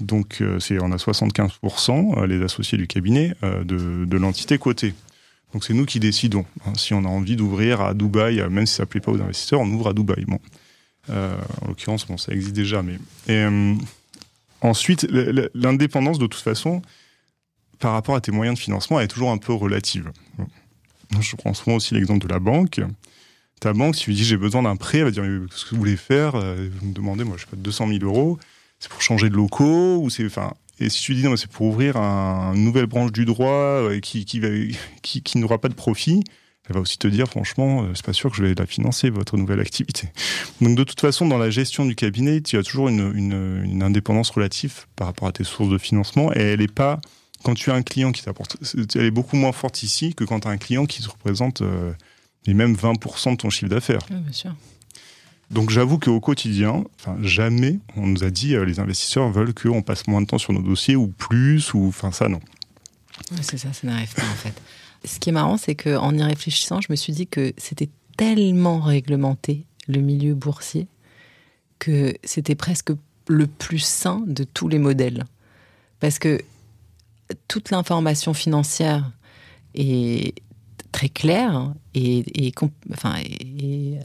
Donc, euh, on a 75%, euh, les associés du cabinet, de, de l'entité cotée. Donc c'est nous qui décidons. Hein. si on a envie d'ouvrir à Dubaï, euh, même si ça ne plaît pas aux investisseurs, on ouvre à Dubaï. Bon. Euh, en l'occurrence, bon, ça existe déjà. Mais... Euh, ensuite, l'indépendance, de toute façon, par rapport à tes moyens de financement, elle est toujours un peu relative. Je prends souvent aussi l'exemple de la banque. Ta banque, si tu lui dis j'ai besoin d'un prêt, elle va dire ce que vous voulez faire? Vous me demandez, moi, je sais pas, 200 000 euros. C'est pour changer de locaux ou c'est, et si tu dis non, c'est pour ouvrir une nouvelle branche du droit euh, qui, n'aura pas de profit, elle va aussi te dire franchement, euh, c'est pas sûr que je vais la financer, votre nouvelle activité. Donc de toute façon, dans la gestion du cabinet, tu as toujours une, indépendance relative par rapport à tes sources de financement et elle est pas, quand tu as un client qui t'apporte, elle est beaucoup moins forte ici que quand tu as un client qui te représente euh, même 20% de ton chiffre d'affaires. Oui, bien sûr. Donc j'avoue qu'au quotidien, enfin, jamais on nous a dit euh, les investisseurs veulent qu'on passe moins de temps sur nos dossiers ou plus, ou enfin ça non. c'est ça, ça n'arrive pas en fait. Ce qui est marrant, c'est qu'en y réfléchissant, je me suis dit que c'était tellement réglementé le milieu boursier que c'était presque le plus sain de tous les modèles. Parce que toute l'information financière est très clair et,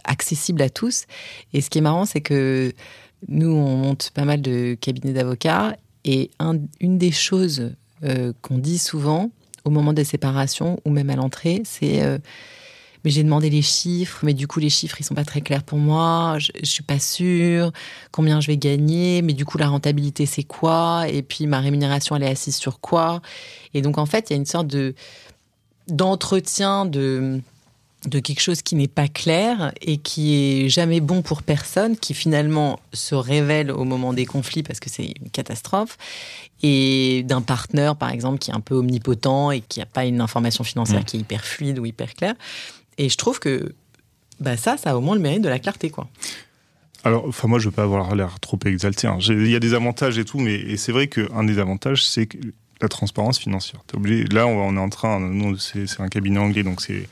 accessible à tous. Et ce qui est marrant, c'est que nous, on monte pas mal de cabinets d'avocats et une des choses euh, qu'on dit souvent au moment des séparations ou même à l'entrée, c'est euh, mais j'ai demandé les chiffres, mais du coup les chiffres ils sont pas très clairs pour moi, je, je suis pas sûre combien je vais gagner, mais du coup la rentabilité c'est quoi et puis ma rémunération elle est assise sur quoi et donc en fait il y a une sorte de d'entretien de de quelque chose qui n'est pas clair et qui est jamais bon pour personne, qui finalement se révèle au moment des conflits parce que c'est une catastrophe, et d'un partenaire par exemple qui est un peu omnipotent et qui n'a pas une information financière mmh. qui est hyper fluide ou hyper claire. Et je trouve que bah ça, ça a au moins le mérite de la clarté, quoi. Alors, enfin, moi, je veux pas avoir l'air trop exalté. Hein. Il y a des avantages et tout, mais c'est vrai qu'un des avantages, c'est que la transparence financière. obligé, là, on est en train, nous, c'est un cabinet anglais, donc c'est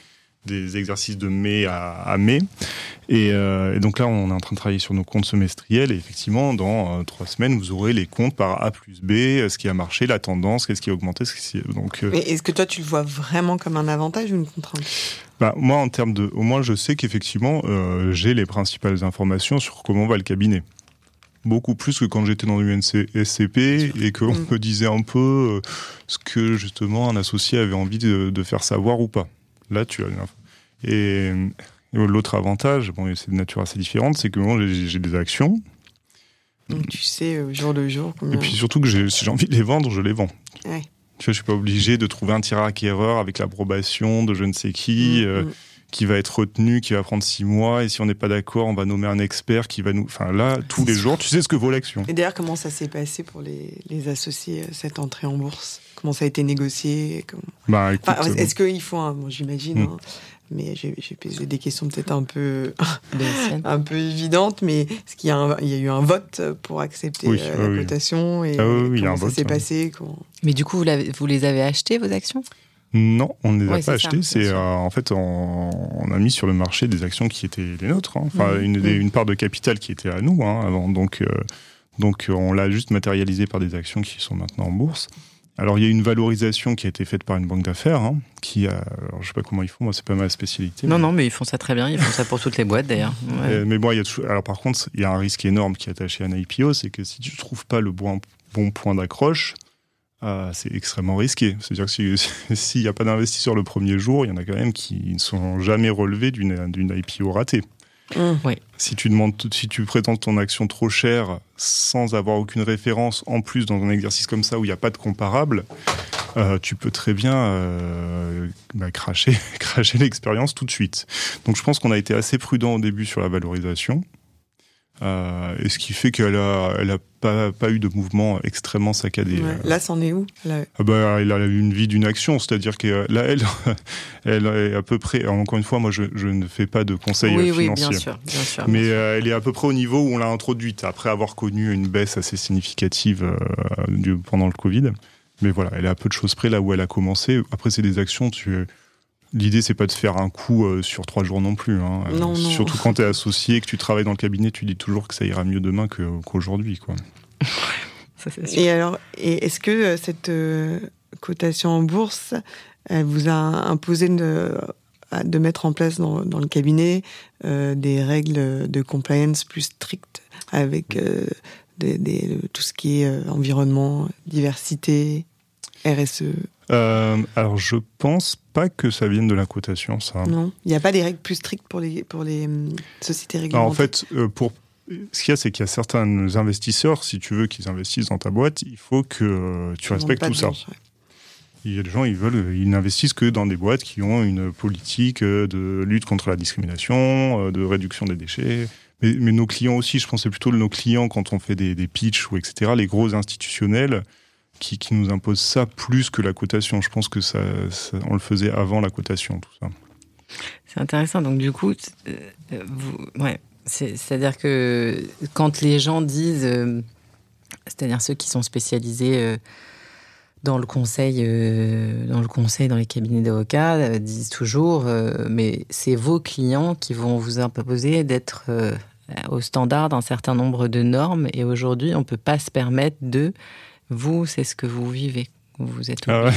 des exercices de mai à, mai. Euh, et, donc là, on est en train de travailler sur nos comptes semestriels. Et effectivement, dans euh, trois semaines, vous aurez les comptes par A plus B, euh, ce qui a marché, la tendance, qu'est-ce qui a augmenté. Ce qui, donc, est-ce que toi, tu le vois vraiment comme un avantage ou une contrainte? Bah, Moi, en termes de. Au moins, je sais qu'effectivement, j'ai les principales informations sur comment va le cabinet beaucoup plus que quand j'étais dans l'UNSCP et qu'on mm. me disait un peu euh, ce que justement un associé avait envie de, faire savoir ou pas. Là, tu as Et, l'autre avantage, bon, c'est de nature assez différente, c'est que moi, j'ai des actions. Donc tu sais au jour le jour. Et puis surtout que si j'ai envie de les vendre, je les vends. Ouais. Tu vois, je suis pas obligé de trouver un tireur acquéreur avec l'approbation de je ne sais qui. Mm, euh, mm qui va être retenu, qui va prendre six mois, et si on n'est pas d'accord, on va nommer un expert qui va nous. Enfin là, tous les jours, tu sais ce que vaut l'action. Et d'ailleurs, comment ça s'est passé pour les, les associés, euh, cette entrée en bourse? Comment ça a été négocié? Bah, Est-ce qu'il faut un. Bon, j'imagine. Hmm. Hein, mais j'ai posé des questions peut-être un peu, un peu évidentes, mais est-ce qu'il y, a y a eu un vote pour accepter la cotation? Et ah comment ça s'est passé? Mais du coup, vous, vous les avez achetées, vos actions? Non, on ne les a pas achetées. C'est euh, en fait, on, a mis sur le marché des actions qui étaient les nôtres. Hein. Enfin, mmh. une, mmh. une, part de capital qui était à nous hein, avant. Donc, euh, donc, on l'a juste matérialisé par des actions qui sont maintenant en bourse. Alors, il y a une valorisation qui a été faite par une banque d'affaires, hein, qui a, alors, je sais pas comment ils font, moi, c'est pas ma spécialité. Non, non, mais ils font ça très bien, ils font ça pour toutes les boîtes d'ailleurs. Mais bon, il y a alors par contre, il y a un risque énorme qui est attaché à un IPO, c'est que si tu trouves pas le bon, bon point d'accroche, ah, c'est extrêmement risqué. C'est-à-dire que s'il n'y a pas d'investisseurs le premier jour, il y en a quand même qui ne sont jamais relevés d'une IPO ratée. Mmh. Si tu demandes, si tu prétends ton action trop chère sans avoir aucune référence, en plus dans un exercice comme ça où il n'y a pas de comparable, euh, tu peux très bien euh, bah, cracher, cracher l'expérience tout de suite. Donc je pense qu'on a été assez prudent au début sur la valorisation. Euh, et ce qui fait qu'elle a, elle a pas, pas, eu de mouvement extrêmement saccadé. Là, c'en est où ah bah, Elle a eu une vie d'une action, c'est-à-dire que là, elle, elle est à peu près. Encore une fois, moi, je, je ne fais pas de conseils oui, financiers. Oui, bien sûr, bien sûr. Mais euh, elle est à peu près au niveau où on l'a introduite, après avoir connu une baisse assez significative euh, pendant le Covid. Mais voilà, elle est à peu de choses près là où elle a commencé. Après, c'est des actions, tu L'idée, c'est pas de faire un coup euh, sur trois jours non plus. Hein. Non, Surtout quand tu es associé, que tu travailles dans le cabinet, tu dis toujours que ça ira mieux demain qu'aujourd'hui. quoi. et alors, est-ce que euh, cette euh, cotation en bourse, elle vous a imposé de, de mettre en place dans, dans le cabinet des règles de compliance plus strictes avec des, tout ce qui est environnement, diversité, RSE euh, alors, je pense pas que ça vienne de la cotation, ça. Non, il n'y a pas des règles plus strictes pour les, pour les hum, sociétés réglementées. en fait, euh, pour, ce qu'il y a, c'est qu'il y a certains investisseurs, si tu veux qu'ils investissent dans ta boîte, il faut que euh, tu respectes tout ça. Il y a des gens, ils veulent, ils n'investissent que dans des boîtes qui ont une politique de lutte contre la discrimination, de réduction des déchets. Mais, mais nos clients aussi, je pensais plutôt nos clients quand on fait des, des pitchs ou etc. Les gros institutionnels, qui, nous impose ça plus que la cotation. Je pense que ça, on le faisait avant la cotation, tout ça. C'est intéressant. Donc du coup, euh, ouais, c'est-à-dire que quand les gens disent, euh, c'est-à-dire ceux qui sont spécialisés euh, dans le conseil, dans le conseil, dans les cabinets d'avocats, disent toujours, mais c'est vos clients qui vont vous imposer d'être au standard d'un certain nombre de normes. Et aujourd'hui, on ne peut pas se permettre de vous, c'est ce que vous vivez. Vous êtes ah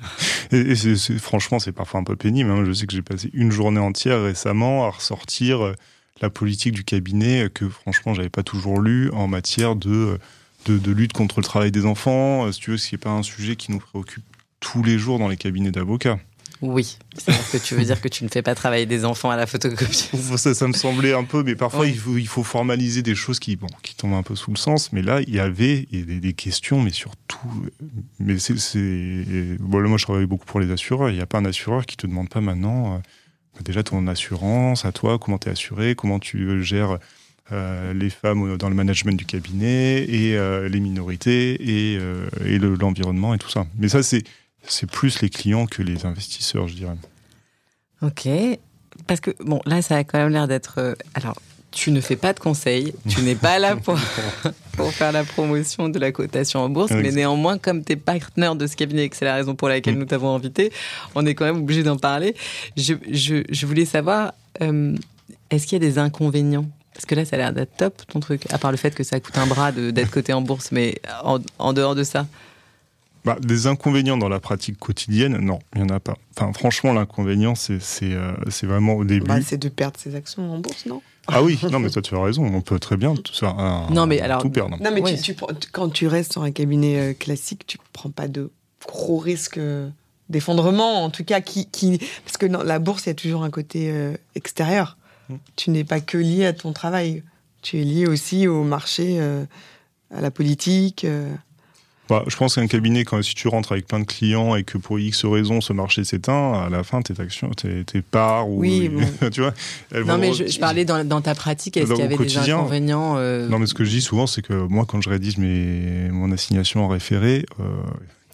et, franchement, c'est parfois un peu pénible. Hein. Je sais que j'ai passé une journée entière récemment à ressortir euh, la politique du cabinet que franchement, j'avais pas toujours lu en matière de, de, lutte contre le travail des enfants. Euh, si tu veux, ce n'est pas un sujet qui nous préoccupe tous les jours dans les cabinets d'avocats. Oui, c'est ce que tu veux dire que tu ne fais pas travailler des enfants à la photocopie. Ça, ça me semblait un peu, mais parfois il, faut, il, faut, formaliser des choses qui, bon, qui tombent un peu sous le sens. Mais là, il y avait des, questions, mais surtout, mais c'est, bon, moi je travaille beaucoup pour les assureurs. Il n'y a pas un assureur qui te demande pas maintenant euh, déjà ton assurance, à toi, comment tu es assuré, comment tu gères euh, les femmes dans le management du cabinet et euh, les minorités et, et l'environnement et tout ça. Mais ça, c'est c'est plus les clients que les investisseurs, je dirais. Ok. Parce que, bon, là, ça a quand même l'air d'être. Euh, alors, tu ne fais pas de conseils, tu n'es pas là pour, pour faire la promotion de la cotation en bourse, mais néanmoins, comme tu es partenaire de ce cabinet, et que c'est la raison pour laquelle mm. nous t'avons invité, on est quand même obligé d'en parler. Je, je, je, voulais savoir, euh, est-ce qu'il y a des inconvénients? Parce que là, ça a l'air d'être top, ton truc, à part le fait que ça coûte un bras d'être coté en bourse, mais en, en dehors de ça bah, des inconvénients dans la pratique quotidienne, non, il n'y en a pas. Enfin, franchement, l'inconvénient, c'est euh, vraiment au début. Bah, c'est de perdre ses actions en bourse, non? Ah oui, non, mais toi, tu as raison, on peut très bien tout, ça, non, mais alors, tout perdre. Non, mais tu, quand tu restes sur un cabinet euh, classique, tu ne prends pas de gros risques euh, d'effondrement, en tout cas, qui, qui... parce que dans la bourse, il y a toujours un côté extérieur. Hum. Tu n'es pas que lié à ton travail, tu es lié aussi au marché, à la politique. Bah, je pense qu'un cabinet, quand, si tu rentres avec plein de clients et que pour X raisons ce marché s'éteint, à la fin, tes actions, tes, tes parts ou. Oui, tu vois. Non, mais je, parlais dans, ta pratique, est-ce qu'il y avait des inconvénients euh Non, mais ce que je dis souvent, c'est que moi, quand je rédige mes, mon assignation en référé, euh,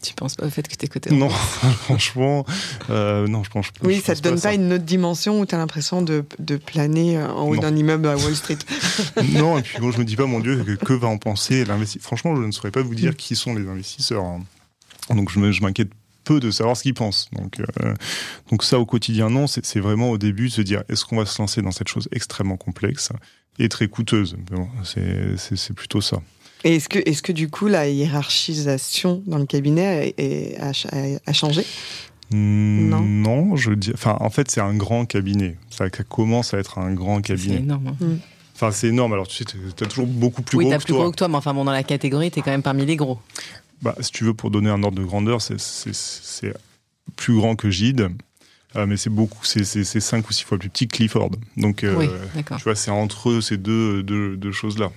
Tu penses pas au fait que t'es côté Non, franchement, euh, non, je pense. Oui, je ça pense te donne pas, ça. une autre dimension où tu as l'impression de, de planer en haut d'un immeuble à Wall Street. Non, et puis bon, je me dis pas, mon Dieu, que, que va en penser l'investisseur Franchement, je ne saurais pas vous Mm. dire qui sont les investisseurs. hein. Donc je m'inquiète peu de savoir ce qu'ils pensent. Donc, euh, donc ça, au quotidien, non, c'est c'est vraiment au début de se dire, est-ce qu'on va se lancer dans cette chose extrêmement complexe et très coûteuse? Bon, c'est plutôt ça. Et est-ce que, est que du coup, la hiérarchisation dans le cabinet a, cha- a changé? Non. Non, je dis. Enfin, en fait, c'est un grand cabinet. Ça commence à être un grand C'est cabinet. énorme. hein. Enfin, c'est énorme. Alors, tu sais, tu as toujours beaucoup plus oui, gros t'as que plus toi. gros que toi, mais enfin bon, dans la catégorie, t'es quand même parmi les gros. Bah, si tu veux, pour donner un ordre de grandeur, c'est- c'est c'est plus grand que Gide, euh, mais c'est beaucoup, c'est c'est- c'est cinq ou six fois plus petit que Clifford. Donc, euh, oui, tu vois, c'est entre ces deux, deux, deux choses-là.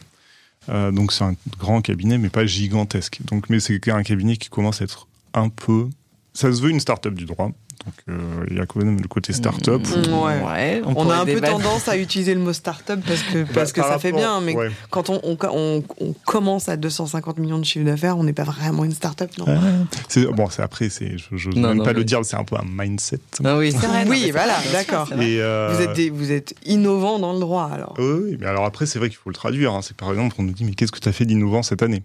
Euh, donc, c'est un grand cabinet, mais pas gigantesque. Donc, mais c'est un cabinet qui commence à être un peu. Ça se veut une start-up du droit. Donc, euh, il y a quand même le côté start-up. Mm, ouais. On, a un peu débattre. tendance à utiliser le mot start-up parce que, parce que Bah, Par ça fait bien, mais ouais. quand on, on, on- on commence à 250 millions de chiffre d'affaires, on n'est pas vraiment une start-up, non C'est- Bon, c'est après, c'est, je Non, même non, pas mais- le dire, c'est un peu un mindset. Ah oui, c'est vrai. non, Oui, voilà, d'accord. euh, vous, êtes des- vous êtes innovant dans le droit, alors. Oui, mais alors après, c'est vrai qu'il faut le traduire. hein. C'est par exemple, on nous dit, mais qu'est-ce que tu as fait d'innovant cette année?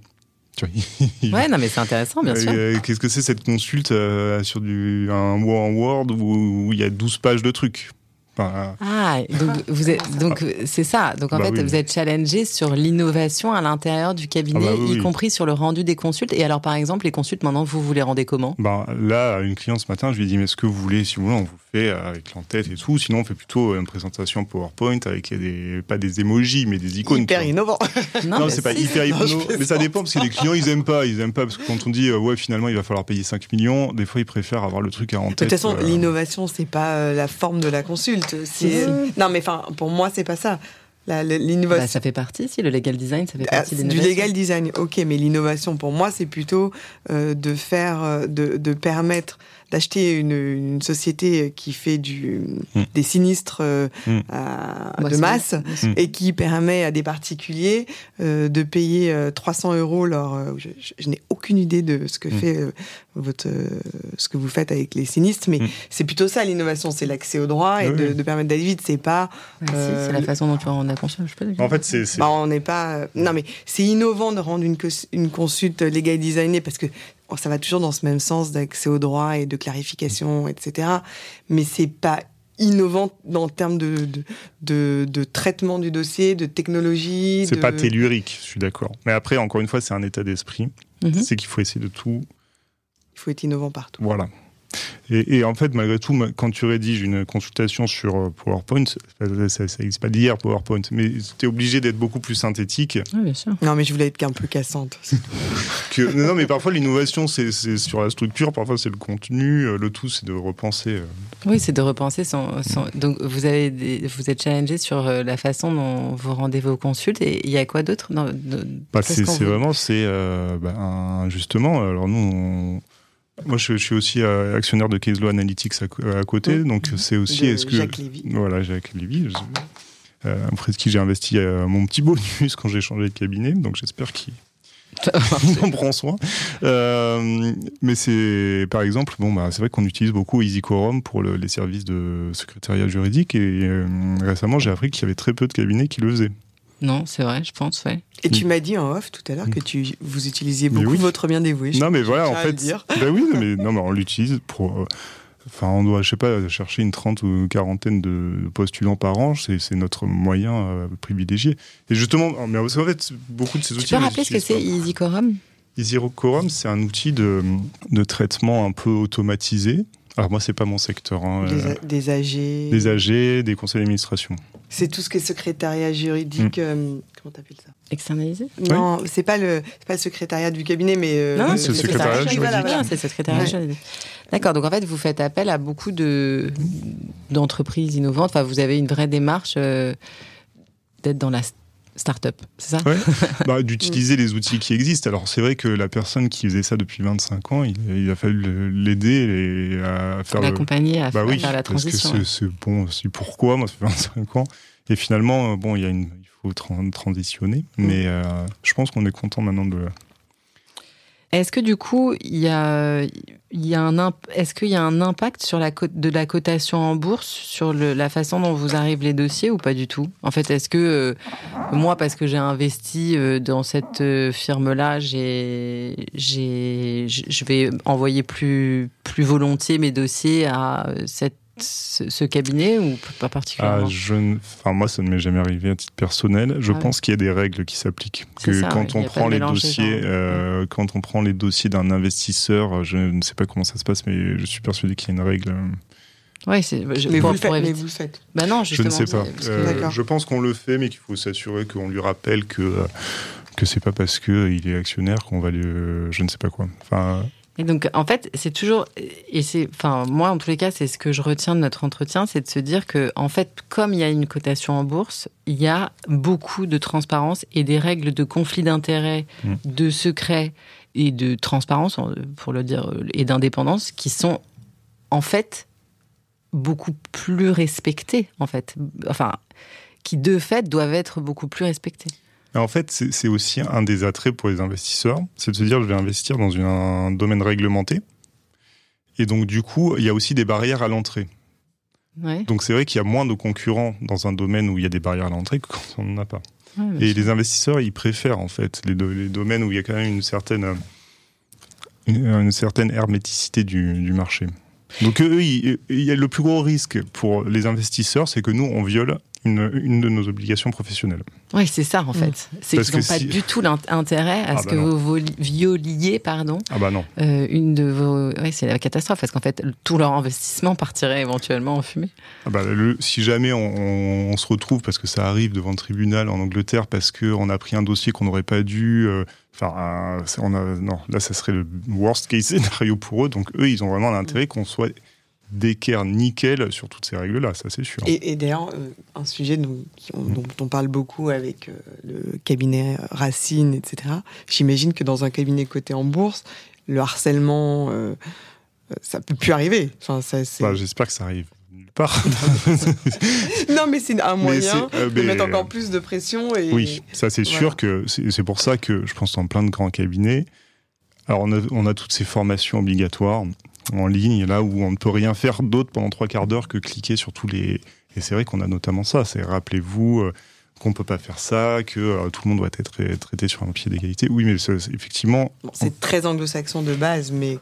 Ouais, non, mais c'est intéressant, bien sûr. Euh, Qu'est-ce que c'est cette consulte euh, sur du, un en Word où où il y a 12 pages de trucs? Enfin, Ah, donc vous êtes, donc c'est ça. Donc en Bah fait, oui. vous êtes challengé sur l'innovation à l'intérieur du cabinet, Ah bah oui, y compris sur le rendu des consultes. Et alors, par exemple, les consultes, maintenant, vous vous les rendez comment? Ben, là, à une cliente ce matin, je lui ai dit, mais est-ce que vous voulez, si vous voulez, on vous fait euh, avec l'entête et tout. Sinon, on fait plutôt une présentation PowerPoint avec des, pas des emojis, mais des icônes. Hyper innovant. Non, mais c'est pas si, hyper Non, hypno, mais ça dépend parce que les clients ils aiment pas, ils aiment pas parce que quand on dit euh, ouais finalement il va falloir payer 5 millions, des fois ils préfèrent avoir le truc à en De toute façon, euh, l'innovation, c'est pas euh, la forme de la consulte. Non, mais enfin, pour moi, c'est pas ça. La- Bah, L'innovation. ça fait partie, si le legal design, ça fait Ah, partie de du l'innovation. legal design, ok, mais l'innovation pour moi, c'est plutôt euh, de faire, euh, de, de permettre d'acheter une, une société qui fait du, Mm. des sinistres euh, Mm. à- Bah, de masse Mm. et qui permet à des particuliers euh, de payer euh, 300 euros leur. euh, je je- je n'ai aucune idée de ce que fait euh, votre, euh, ce que vous faites avec les sinistres, mais c'est plutôt ça l'innovation, c'est l'accès au droit et Oui, de, permettre d'aller vite. C'est pas Bah, Euh, c'est la façon dont tu en as conscience. Je sais pas. En fait, c'est bah, on n'est pas. euh, Non, mais c'est innovant de rendre une, une consulte legal designée parce que ça va toujours dans ce même sens d'accès au droit et de clarification, etc. Mais c'est pas innovant en termes de, de, de, de traitement du dossier, de technologie. c'est pas tellurique, je suis d'accord. Mais après, encore une fois, c'est un état d'esprit. Mhm. C'est qu'il faut essayer de tout Il faut être innovant partout. Voilà. Et, et en fait, malgré tout, quand tu rédiges une consultation sur euh, PowerPoint, ça n'existe pas d'hier PowerPoint, mais tu es obligé d'être beaucoup plus synthétique. Oui, bien sûr. Non, mais je voulais être qu'un peu cassante. Que, non, mais parfois l'innovation, c'est sur la structure, parfois c'est le contenu. euh, Le tout, c'est de repenser. euh. Oui, c'est de repenser Donc, vous, avez des- vous êtes challengé sur la façon dont vous rendez vos consultes. Et il y a quoi d'autre dans- Bah, c'est vraiment, c'est euh, bah, un- justement. Alors nous, on- moi, je, je suis aussi euh, actionnaire de Case Law Analytics à, co- à côté, donc c'est aussi. De Est-ce que Jacques Lévy. Voilà, Jacques Lévy. je- euh, auprès de qui j'ai investi euh, mon petit bonus quand j'ai changé de cabinet, donc j'espère qu'il il en prend soin. Euh, mais c'est, par exemple, bon, bah, c'est vrai qu'on utilise beaucoup EasyQuorum pour le- les services de secrétariat juridique et euh, récemment j'ai appris qu'il y avait très peu de cabinets qui le faisaient. Non, c'est vrai, je pense, ouais. Et tu m'as dit en off tout à l'heure que tu, vous utilisiez beaucoup oui. votre bien dévoué. Non, mais je voilà, en fait. dire. Ben oui, non, mais, non, mais on l'utilise pour. euh, Enfin, on doit, je sais pas, chercher une trente ou quarantaine de postulants par an. C'est c'est notre moyen euh, privilégié. Et justement, mais qu'en fait, beaucoup de ces Tu outils. peux on les rappeler ce que c'est pas. EasyQuorum EasyQuorum, c'est un outil de, de traitement un peu automatisé. Alors moi, c'est pas mon secteur. hein, Des, euh, a- des AG. des conseils d'administration. C'est tout ce qui est secrétariat juridique. euh, comment t'appelles ça? Externalisé? Non, c'est pas le c'est pas le secrétariat du cabinet, mais euh, Non, c'est le secrétariat juridique. voilà. Ah, c'est le secrétariat Ouais. juridique. D'accord, donc en fait, vous faites appel à beaucoup de d'entreprises innovantes. Enfin, vous avez une vraie démarche euh, d'être dans la start-up, c'est ça? Ouais. Bah, D'utiliser les outils qui existent. Alors c'est vrai que la personne qui faisait ça depuis 25 ans, il, il a fallu le- l'aider et à faire le, L'accompagner à, Bah à oui, faire la parce que transition. c'est ouais. bon, c'est pourquoi, moi ça fait 25 ans. Et finalement, bon, il y a une, il faut tran- transitionner, Mm. mais euh, je pense qu'on est content maintenant de. Est-ce que du coup, il y a, un impact sur la de la cotation en bourse sur la façon dont vous arrivent les dossiers ou pas du tout? En fait, est-ce que euh, moi, parce que j'ai investi euh, dans cette euh, firme-là, j'ai, je vais envoyer plus plus volontiers mes dossiers à cette ce, cabinet ou pas particulièrement ah, je, enfin, Moi, ça ne m'est jamais arrivé à titre personnel. Je ah pense qu'il y a des règles qui s'appliquent. Que quand on prend les dossiers, euh, quand on prend les dossiers d'un investisseur, je ne sais pas comment ça se passe, mais je suis persuadé qu'il y a une règle. Oui, c'est. Mais, vous le faites. Bah non, justement. Je ne sais pas. Euh, je pense qu'on le fait, mais qu'il faut s'assurer qu'on lui rappelle que euh, que c'est pas parce que il est actionnaire qu'on va le, je ne sais pas quoi. Enfin, et donc, en fait, c'est toujours, et c'est, enfin, moi, en tous les cas, c'est ce que je retiens de notre entretien, c'est de se dire que, en fait, comme il y a une cotation en bourse, il y a beaucoup de transparence et des règles de conflit d'intérêts, mmh. de secret et de transparence, pour le dire, et d'indépendance, qui sont, en fait, beaucoup plus respectées, en fait. Enfin, qui, de fait, doivent être beaucoup plus respectées. En fait, c'est aussi un des attraits pour les investisseurs, c'est de se dire je vais investir dans un domaine réglementé. Et donc, du coup, il y a aussi des barrières à l'entrée. Donc, c'est vrai qu'il y a moins de concurrents dans un domaine où il y a des barrières à l'entrée que quand on n'en a pas. et les investisseurs, ils préfèrent, en fait, les, domaines où il y a quand même une certaine, une, certaine herméticité du, du marché. Donc, eux, il, y a le plus gros risque pour les investisseurs, c'est que nous, on viole une, de nos obligations professionnelles. Oui, c'est ça en fait. Mm. C'est qu'ils n'ont pas du tout l'intérêt à ah ce bah que vous violiez, pardon. Ah bah non. Euh, une de vos. Oui, c'est la catastrophe parce qu'en fait, tout leur investissement partirait éventuellement en fumée. Ah bah, si jamais on, se retrouve, parce que ça arrive devant le tribunal en Angleterre, parce qu'on a pris un dossier qu'on n'aurait pas dû. Euh, enfin, on a, non, là, ça serait le worst case scénario pour eux. Donc, eux, ils ont vraiment l'intérêt qu'on soit d'équerre nickel sur toutes ces règles-là, ça c'est sûr. Et, d'ailleurs, euh, un sujet dont, dont, on parle beaucoup avec euh, le cabinet Racine, etc., j'imagine que dans un cabinet coté en bourse, le harcèlement, euh, ça peut plus arriver. Enfin, bah, J'espère que ça arrive nulle part. non, mais c'est un moyen de mettre encore plus de pression. Et... Oui, ça c'est sûr que c'est pour ça que je pense dans plein de grands cabinets, alors on a, on a toutes ces formations obligatoires en ligne, là où on ne peut rien faire d'autre pendant trois quarts d'heure que cliquer sur tous les. Et c'est vrai qu'on a notamment ça. C'est rappelez-vous euh, qu'on ne peut pas faire ça, que euh, tout le monde doit être traité sur un pied d'égalité. Oui, mais effectivement. c'est très anglo-saxon de base, mais.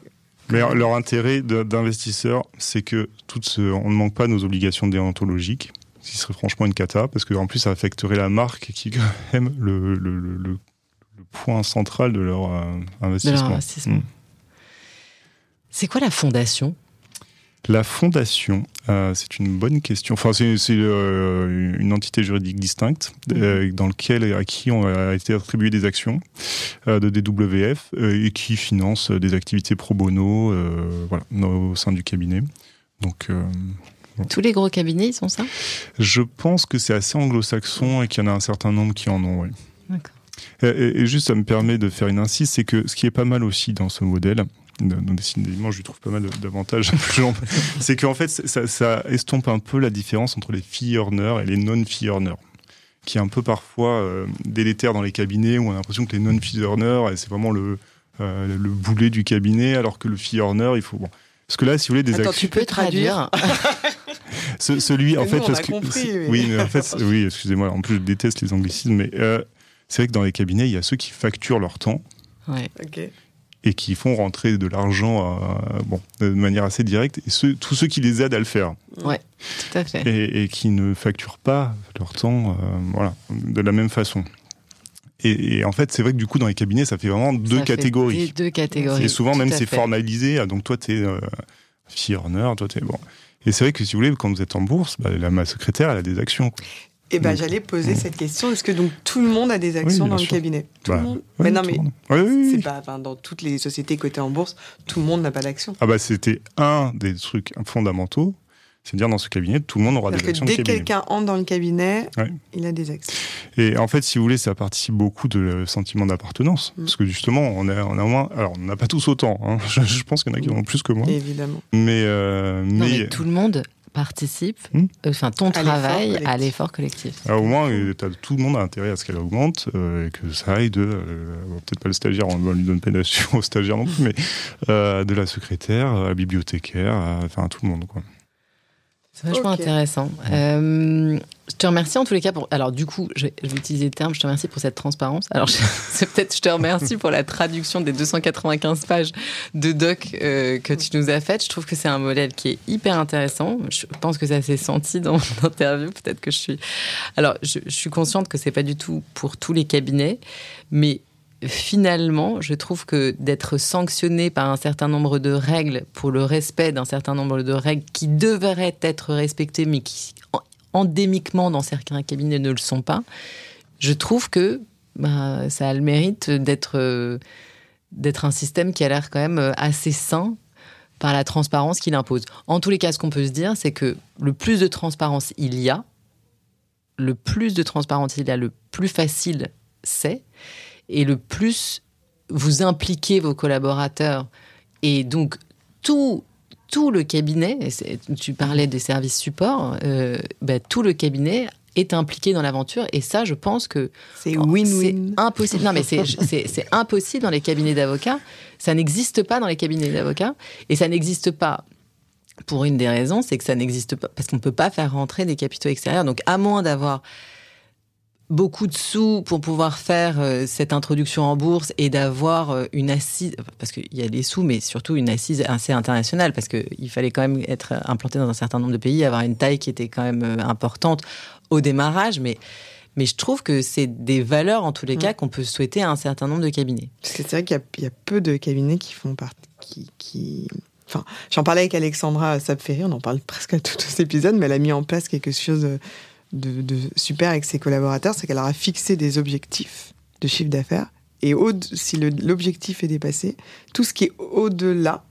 Mais leur intérêt d'investisseur, c'est que ce, on ne manque pas nos obligations déontologiques, ce qui serait franchement une cata, parce qu'en plus, ça affecterait la marque qui est quand même le, le, le, point central de leur euh, investissement. De leur investissement. Mm. C'est quoi la fondation? La fondation, euh, c'est une bonne question. Enfin, c'est euh, une entité juridique distincte mhm. euh, dans lequel à qui on a été attribué des actions de DWF et qui finance des activités pro bono, voilà, au sein du cabinet. Donc tous les gros cabinets, ils sont ça? Je pense que c'est assez anglo-saxon et qu'il y en a un certain nombre qui en ont, oui. D'accord. Et, et, juste, ça me permet de faire une insiste, c'est que ce qui est pas mal aussi dans ce modèle, décidément, je lui trouve pas mal d'avantages. c'est qu'en fait, ça, estompe un peu la différence entre les fee earners et les non-fee earners, qui est un peu parfois euh, délétère dans les cabinets où on a l'impression que les non-fee earners, c'est vraiment le, euh, le boulet du cabinet, alors que le fee earner, il faut. Bon. Parce que là, si vous voulez, des Attends, tu peux traduire? Celui, en fait, parce que, oui, en fait, oui, excusez-moi. En plus, je déteste les anglicismes, mais euh, c'est vrai que dans les cabinets, il y a ceux qui facturent leur temps. Ouais. ok et qui font rentrer de l'argent euh, bon, de manière assez directe, et ceux, tous ceux qui les aident à le faire. Ouais, tout à fait. Et, qui ne facturent pas leur temps euh, voilà, de la même façon. Et, en fait, c'est vrai que du coup, dans les cabinets, ça fait vraiment deux catégories. deux catégories. Et souvent, même, c'est formalisé. Ah, donc, toi, tu es euh, fee toi, tu es. Bon. Et c'est vrai que si vous voulez, quand vous êtes en bourse, bah, la, ma secrétaire, elle a des actions. Eh ben, j'allais poser cette question. Est-ce que donc tout le monde a des actions dans le cabinet Tout le bah, monde Mais non, mais c'est pas dans toutes les sociétés cotées en bourse, tout le monde n'a pas d'actions. Ah bah c'était un des trucs fondamentaux. C'est dire dans ce cabinet, tout le monde aura des actions. Dès que quelqu'un entre dans le cabinet, il a des actions. Et en fait, si vous voulez, ça participe beaucoup de sentiment d'appartenance, mm. parce que justement, on a, on a moins. Alors, on n'a pas tous autant. Hein. Je, pense qu'il y en a qui en ont plus que moi. Évidemment. Mais, euh, mais... tout le monde participe, hmm. enfin ton travail à l'effort collectif. au moins, tout le monde a intérêt à ce qu'elle augmente et que ça aille de, peut-être pas le stagiaire, on ne lui donne pas au stagiaire non plus, mais de la secrétaire à la bibliothécaire, enfin à tout le monde. Quoi. C'est vachement intéressant. Euh, je te remercie en tous les cas pour. Alors, du coup, je, vais utiliser le terme. Je te remercie pour cette transparence. Alors, c'est peut-être. Je te remercie pour la traduction des 295 pages de doc euh, que tu nous as faites. Je trouve que c'est un modèle qui est hyper intéressant. Je pense que ça s'est senti dans l'interview. Peut-être que je suis. Alors, je, je suis consciente que c'est pas du tout pour tous les cabinets, mais finalement, je trouve que d'être sanctionné par un certain nombre de règles pour le respect d'un certain nombre de règles qui devraient être respectées, mais qui endémiquement dans certains cabinets ne le sont pas, je trouve que bah, ça a le mérite d'être d'être un système qui a l'air quand même assez sain par la transparence qu'il impose. En tous les cas, ce qu'on peut se dire, c'est que le plus de transparence il y a, le plus de transparence il y a, le plus facile c'est et le plus vous impliquez vos collaborateurs. Et donc tout tout le cabinet, tu parlais des services support, euh, bah, tout le cabinet est impliqué dans l'aventure. Et ça je pense que c'est win-win. impossible. Non mais c'est impossible dans les cabinets d'avocats. Ça n'existe pas dans les cabinets d'avocats. Et ça n'existe pas pour une des raisons c'est que ça n'existe pas parce qu'on ne peut pas faire rentrer des capitaux extérieurs. Donc à moins d'avoir beaucoup de sous pour pouvoir faire euh, cette introduction en bourse et d'avoir euh, une assise, parce qu'il y a des sous, mais surtout une assise assez internationale, parce qu'il fallait quand même être implanté dans un certain nombre de pays, avoir une taille qui était quand même euh, importante au démarrage, mais mais je trouve que c'est des valeurs, en tous les cas, qu'on peut souhaiter à un certain nombre de cabinets. Parce que c'est vrai qu'il y, a peu de cabinets qui font partie, qui, qui... Enfin, j'en parlais avec Alexandra Sapferry, on en parle presque à tout cet épisode, mais elle a mis en place quelque chose de, super avec ses collaborateurs, c'est qu'elle leur a fixé des objectifs de chiffre d'affaires. Et au, si l'objectif est dépassé, tout ce qui est au-delà,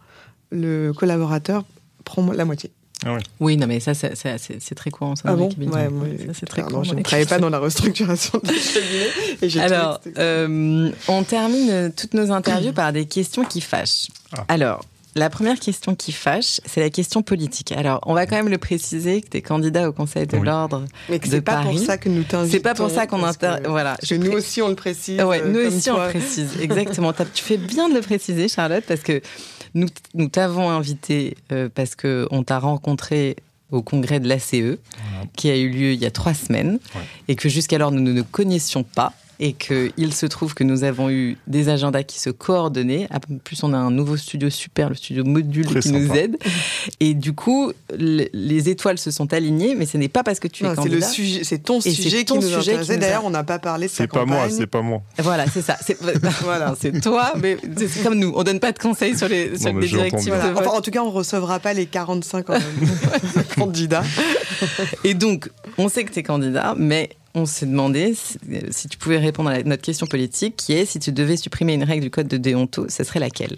le collaborateur prend la moitié. Ah oui, non, mais ça, c'est très courant. Ça, ah bon? ouais, c'est très courant. Je ne travaillais pas dans la restructuration du cabinet. Alors, euh, on termine toutes nos interviews par des questions qui fâchent. Ah. Alors, la première question qui fâche, c'est la question politique. Alors, on va quand même le préciser que tu es candidat au Conseil de l'Ordre Mais que c'est pas pour ça que nous t'invitons. C'est pas pour ça qu'on inter... voilà. Que nous aussi on le précise. Ouais, nous aussi on le précise. Exactement. tu fais bien de le préciser, Charlotte, parce que nous nous t'avons invité euh, parce que on t'a rencontré au congrès de l'ACE, qui a eu lieu il y a trois semaines, et que jusqu'alors nous ne nous connaissions pas et qu'il se trouve que nous avons eu des agendas qui se coordonnaient. En plus, on a un nouveau studio super, le studio Module, qui nous aide. Et du coup, les étoiles se sont alignées, mais ce n'est pas parce que tu es candidat. C'est le sujet, c'est ton sujet qui nous sujet D'ailleurs, on n'a pas parlé de C'est pas moi, c'est pas moi. Voilà, c'est ça. C'est voilà, c'est toi, mais c'est comme nous. On donne pas de conseils sur les, sur les directives. Enfin, en tout cas, on recevra pas les 45 candidats. Et donc, on sait que tu es candidat, mais on s'est demandé si, tu pouvais répondre à notre question politique, qui est si tu devais supprimer une règle du code de déonto, ce serait laquelle?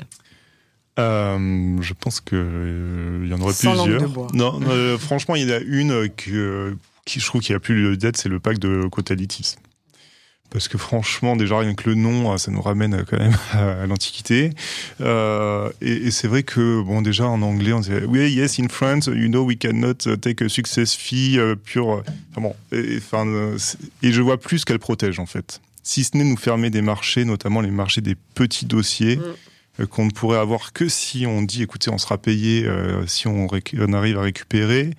Euh, je pense qu'il euh, y en aurait plusieurs. Non, euh, franchement, il y en a une que, qui je trouve qui a plus lieu d'être, c'est le pacte de Cotalitis parce que franchement, déjà rien que le nom, euh, ça nous ramène quand même à l'Antiquité. Euh, et, c'est vrai que, bon, déjà en anglais, on disait, oui, yes, in France, you know, we cannot take a success fee uh, pure. Enfin bon, et, enfin, et je vois plus qu'elle protège en fait. Si ce n'est nous fermer des marchés, notamment les marchés des petits dossiers. Mm. Euh, qu'on ne pourrait avoir que si on dit, écoutez, on sera payé si on, on, arrive à récupérer.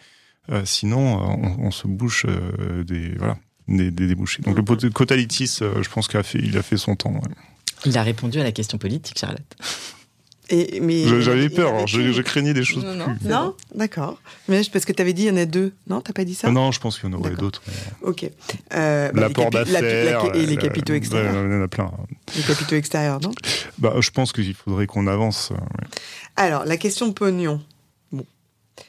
sinon, on, on, se bouche des voilà des, débouchés. Donc le Cotalitis, euh, je pense qu'il a fait, il a fait son temps. Il a répondu à la question politique, Charlotte. Et, mais J'avais peur, alors je, craignais des choses. Non, non, d'accord. Mais parce que tu avais dit il y en a deux. Non, t'as pas dit ça Non, je pense qu'il y en aurait d'autres. Ok. Euh, bah, L'apport d'affaires. Et les capitaux extérieurs. il y en a plein. Les capitaux extérieurs, non bah, Je pense qu'il faudrait qu'on avance. Euh, alors, la question pognon. Bon.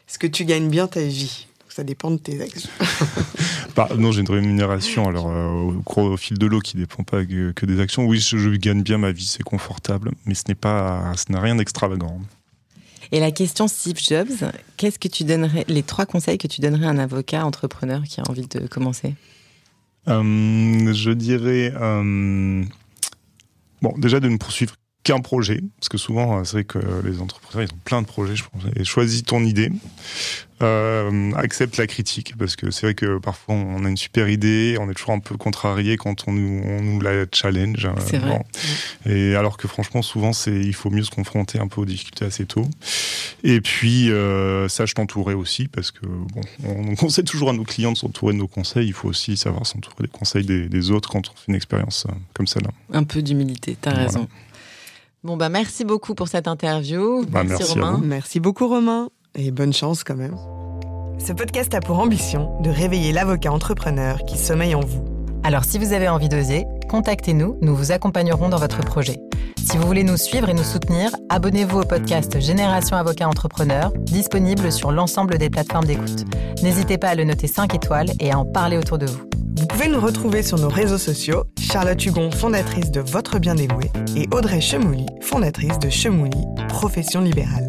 Est-ce que tu gagnes bien ta vie Ça dépend de tes actions. Bah, non, j'ai une rémunération alors euh, au, fil de l'eau qui dépend pas que, des actions. Oui, je, gagne bien ma vie, c'est confortable, mais ce n'est pas, ce n'a rien d'extravagant. Et la question Steve Jobs, qu'est-ce que tu donnerais, les trois conseils que tu donnerais à un avocat entrepreneur qui a envie de commencer? Euh, Je dirais, euh, bon, déjà de ne poursuivre qu'un projet, parce que souvent, c'est vrai que les entrepreneurs, ils ont plein de projets, je pense, et choisis ton idée. Euh, accepte la critique parce que c'est vrai que parfois on a une super idée, on est toujours un peu contrarié quand on nous, on nous la challenge. Euh, c'est vrai. Et alors que franchement souvent c'est il faut mieux se confronter un peu aux difficultés assez tôt. Et puis euh, sache t'entourer aussi parce que bon on, conseille toujours à nos clients de s'entourer de nos conseils. Il faut aussi savoir s'entourer des conseils des, autres quand on fait une expérience euh, comme celle-là. Un peu d'humilité, t'as raison. Bon bah merci beaucoup pour cette interview. Bah, merci, Romain. Merci beaucoup Romain et bonne chance quand même. Ce podcast a pour ambition de réveiller l'avocat entrepreneur qui sommeille en vous. Alors si vous avez envie d'oser, contactez-nous, nous vous accompagnerons dans votre projet. Si vous voulez nous suivre et nous soutenir, abonnez-vous au podcast Génération Avocat Entrepreneur, disponible sur l'ensemble des plateformes d'écoute. N'hésitez pas à le noter 5 étoiles et à en parler autour de vous. Vous pouvez nous retrouver sur nos réseaux sociaux, Charlotte Hugon, fondatrice de Votre Bien Dévoué, et Audrey Chemouli, fondatrice de Chemouli, profession libérale.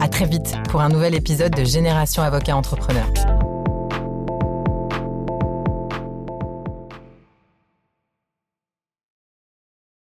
À très vite pour un nouvel épisode de Génération Avocat Entrepreneur.